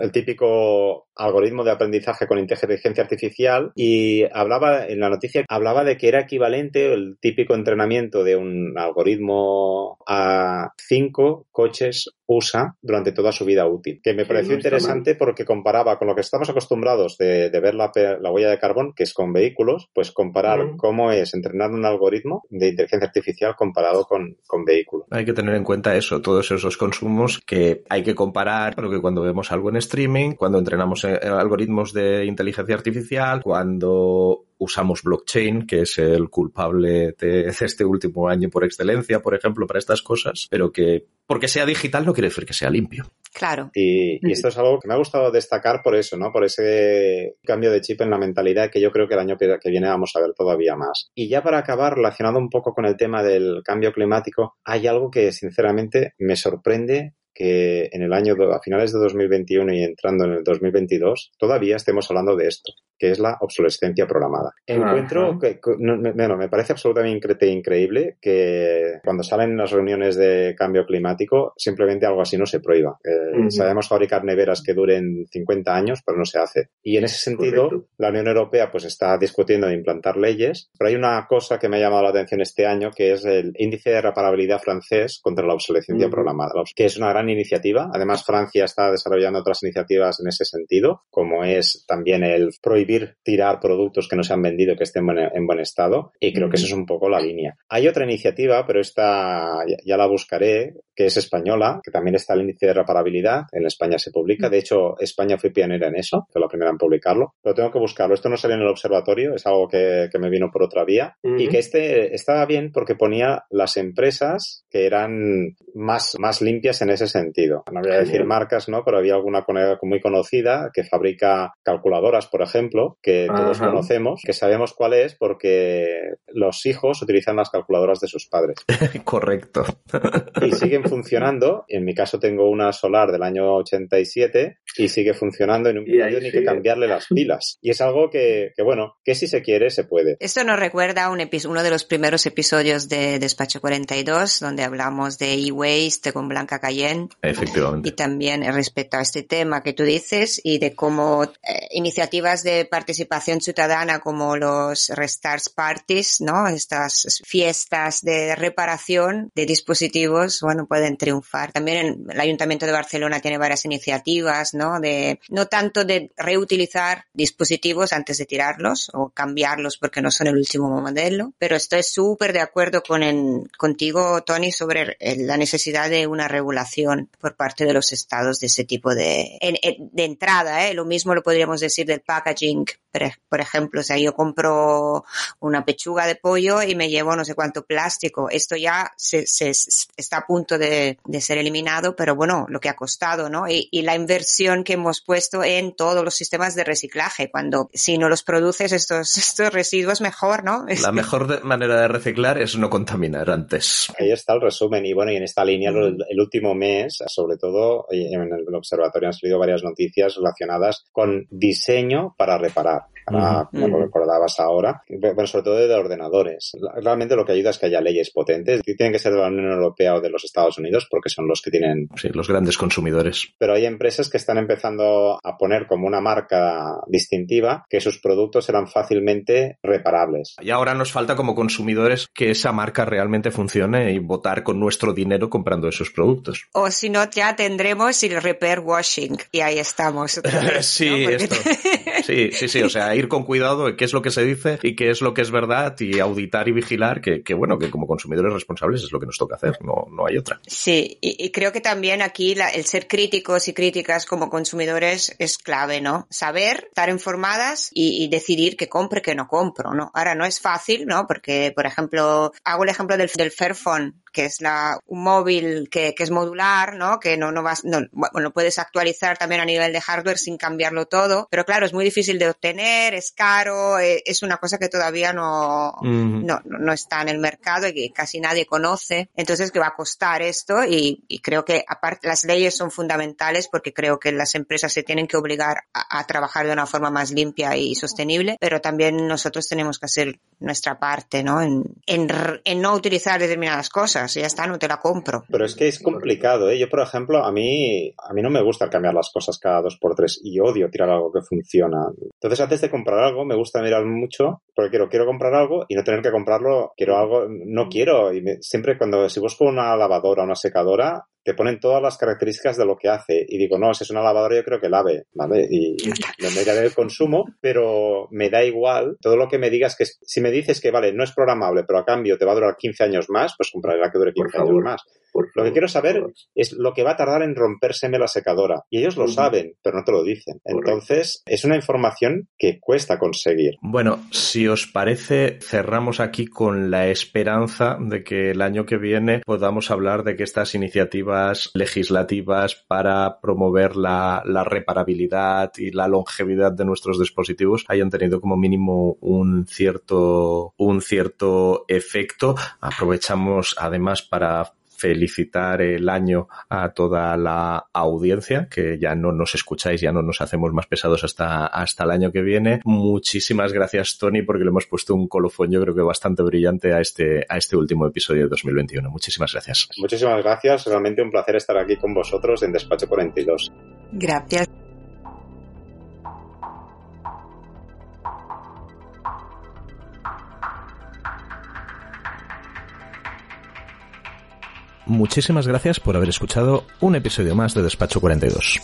el típico algoritmo de aprendizaje con inteligencia artificial y hablaba en la noticia hablaba de que era equivalente el típico entrenamiento de un algoritmo a cinco coches USA durante toda su vida útil que me pareció interesante porque comparaba con lo que estamos acostumbrados de, ver la, huella de carbón que es con vehículos pues comparar cómo es entrenar un algoritmo de inteligencia artificial comparado con, con vehículos. Hay que tener en cuenta eso todos esos consumos que hay que comparar porque cuando vemos algo en streaming cuando entrenamos eh, algoritmos de inteligencia artificial, cuando usamos blockchain, que es el culpable de este último año por excelencia, por ejemplo, para estas cosas, pero que porque sea digital no quiere decir que sea limpio. Claro. Y, esto es algo que me ha gustado destacar por eso, ¿no? Por ese cambio de chip en la mentalidad que yo creo que el año que viene vamos a ver todavía más. Y ya para acabar, relacionado un poco con el tema del cambio climático, hay algo que sinceramente me sorprende que en el año, a finales de 2021 y entrando en el 2022, todavía estemos hablando de esto que es la obsolescencia programada. Encuentro que, bueno, me parece absolutamente increíble que cuando salen las reuniones de cambio climático, simplemente algo así no se prohíba. Eh, sabemos fabricar neveras que duren 50 años, pero no se hace. Y en ese sentido, la Unión Europea pues está discutiendo de implantar leyes, pero hay una cosa que me ha llamado la atención este año, que es el índice de reparabilidad francés contra la obsolescencia programada, que es una gran iniciativa. Además, Francia está desarrollando otras iniciativas en ese sentido, como es también el prohibir tirar productos que no se han vendido que estén en buen estado y creo que eso es un poco la línea. Hay otra iniciativa, pero esta ya la buscaré, que es española, que también está el índice de reparabilidad, en España se publica, de hecho España fue pionera en eso, fue la primera en publicarlo, pero tengo que buscarlo, esto no sale en el observatorio, es algo que, me vino por otra vía. Y que este estaba bien porque ponía las empresas que eran más, más limpias en ese sentido. No voy a decir marcas, ¿no? Pero había alguna muy conocida que fabrica calculadoras, por ejemplo, que todos conocemos, que sabemos cuál es porque los hijos utilizan las calculadoras de sus padres. Correcto. y siguen funcionando. En mi caso tengo una solar del año 87 y sigue funcionando en un periodo ni que cambiarle las pilas. Y es algo que, bueno, que si se quiere, se puede. Esto nos recuerda un uno de los primeros episodios de Despacho 42, donde hablamos de e-waste con Blanca Cayenne. Efectivamente. Y también respecto a este tema que tú dices y de cómo eh, iniciativas de participación ciudadana como los Restarts Parties, ¿no? Estas fiestas de reparación de dispositivos, bueno, pueden triunfar. También el Ayuntamiento de Barcelona tiene varias iniciativas, ¿no? De, no tanto de reutilizar dispositivos antes de tirarlos o cambiarlos porque no son el último modelo, pero estoy súper de acuerdo con contigo, Tony, sobre la necesidad de una regulación por parte de los estados de ese tipo de, de entrada, ¿eh? Lo mismo lo podríamos decir del packaging por ejemplo, o sea, yo compro una pechuga de pollo y me llevo no sé cuánto plástico. Esto ya se, se está a punto de, de, ser eliminado, pero bueno, lo que ha costado, ¿no? Y, y, la inversión que hemos puesto en todos los sistemas de reciclaje, cuando si no los produces estos, estos residuos mejor, ¿no? La mejor manera de reciclar es no contaminar antes. Ahí está el resumen. Y bueno, y en esta línea, el, el último mes, sobre todo en el observatorio han salido varias noticias relacionadas con diseño para reparar para, como lo recordabas ahora, pero sobre todo de ordenadores. Realmente lo que ayuda es que haya leyes potentes. Tienen que ser de la Unión Europea o de los Estados Unidos porque son los que tienen... Sí, los grandes consumidores. Pero hay empresas que están empezando a poner como una marca distintiva que sus productos serán fácilmente reparables. Y ahora nos falta como consumidores que esa marca realmente funcione y votar con nuestro dinero comprando esos productos. O si no, ya tendremos el repair washing y ahí estamos. Vez, sí, esto. sí, sí, sí. O sea, ir con cuidado de qué es lo que se dice y qué es lo que es verdad y auditar y vigilar que, que bueno, que como consumidores responsables es lo que nos toca hacer, no, no hay otra. Sí, y, creo que también aquí la, el ser críticos y críticas como consumidores es clave, ¿no? Saber, estar informadas y, y decidir qué compre, qué no compro, ¿no? Ahora no es fácil, ¿no? Porque, por ejemplo, hago el ejemplo del, del Fairphone, que es la, un móvil que, que es modular, ¿no? Que no, no vas, no, bueno, puedes actualizar también a nivel de hardware sin cambiarlo todo, pero claro, es muy difícil de obtener, es caro, eh, es una cosa que todavía no, uh -huh. no, no, está en el mercado y que casi nadie conoce. Entonces, que va a costar esto y, y, creo que aparte las leyes son fundamentales porque creo que las empresas se tienen que obligar a, a trabajar de una forma más limpia y sostenible, pero también nosotros tenemos que hacer nuestra parte, ¿no? En, en, en no utilizar determinadas cosas y ya está, no te la compro. Pero es que es complicado, ¿eh? Yo, por ejemplo, a mí, a mí no me gusta cambiar las cosas cada dos por tres y odio tirar algo que funciona. Entonces, antes de comprar algo, me gusta mirar mucho porque quiero, quiero comprar algo y no tener que comprarlo, quiero algo, no quiero. Y siempre cuando, si busco una lavadora, una secadora, te ponen todas las características de lo que hace. Y digo, no, si es una lavadora yo creo que lave, ¿vale? Y me miraré el consumo, pero me da igual. Todo lo que me digas que, si me dices que, vale, no es programable, pero a cambio te va a durar 15 años más, pues compraré la que dure 15 años más. Lo que quiero saber es lo que va a tardar en rompérseme la secadora. Y ellos lo uh -huh. saben, pero no te lo dicen. Entonces, es una información que cuesta conseguir. Bueno, si os parece, cerramos aquí con la esperanza de que el año que viene podamos hablar de que estas iniciativas legislativas para promover la, la reparabilidad y la longevidad de nuestros dispositivos hayan tenido como mínimo un cierto, un cierto efecto. Aprovechamos además para felicitar el año a toda la audiencia, que ya no nos escucháis, ya no nos hacemos más pesados hasta, hasta el año que viene. Muchísimas gracias, Tony, porque le hemos puesto un colofón, yo creo que bastante brillante a este, a este último episodio de 2021. Muchísimas gracias. Muchísimas gracias. Realmente un placer estar aquí con vosotros en Despacho 42. Gracias. Muchísimas gracias por haber escuchado un episodio más de Despacho 42.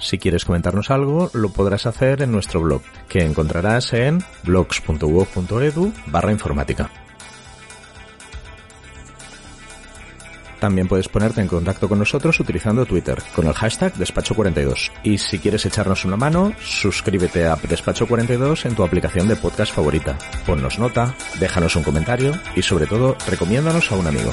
Si quieres comentarnos algo, lo podrás hacer en nuestro blog, que encontrarás en blogs.uoc.edu informática. También puedes ponerte en contacto con nosotros utilizando Twitter con el hashtag Despacho42. Y si quieres echarnos una mano, suscríbete a Despacho42 en tu aplicación de podcast favorita. Ponnos nota, déjanos un comentario y sobre todo recomiéndanos a un amigo.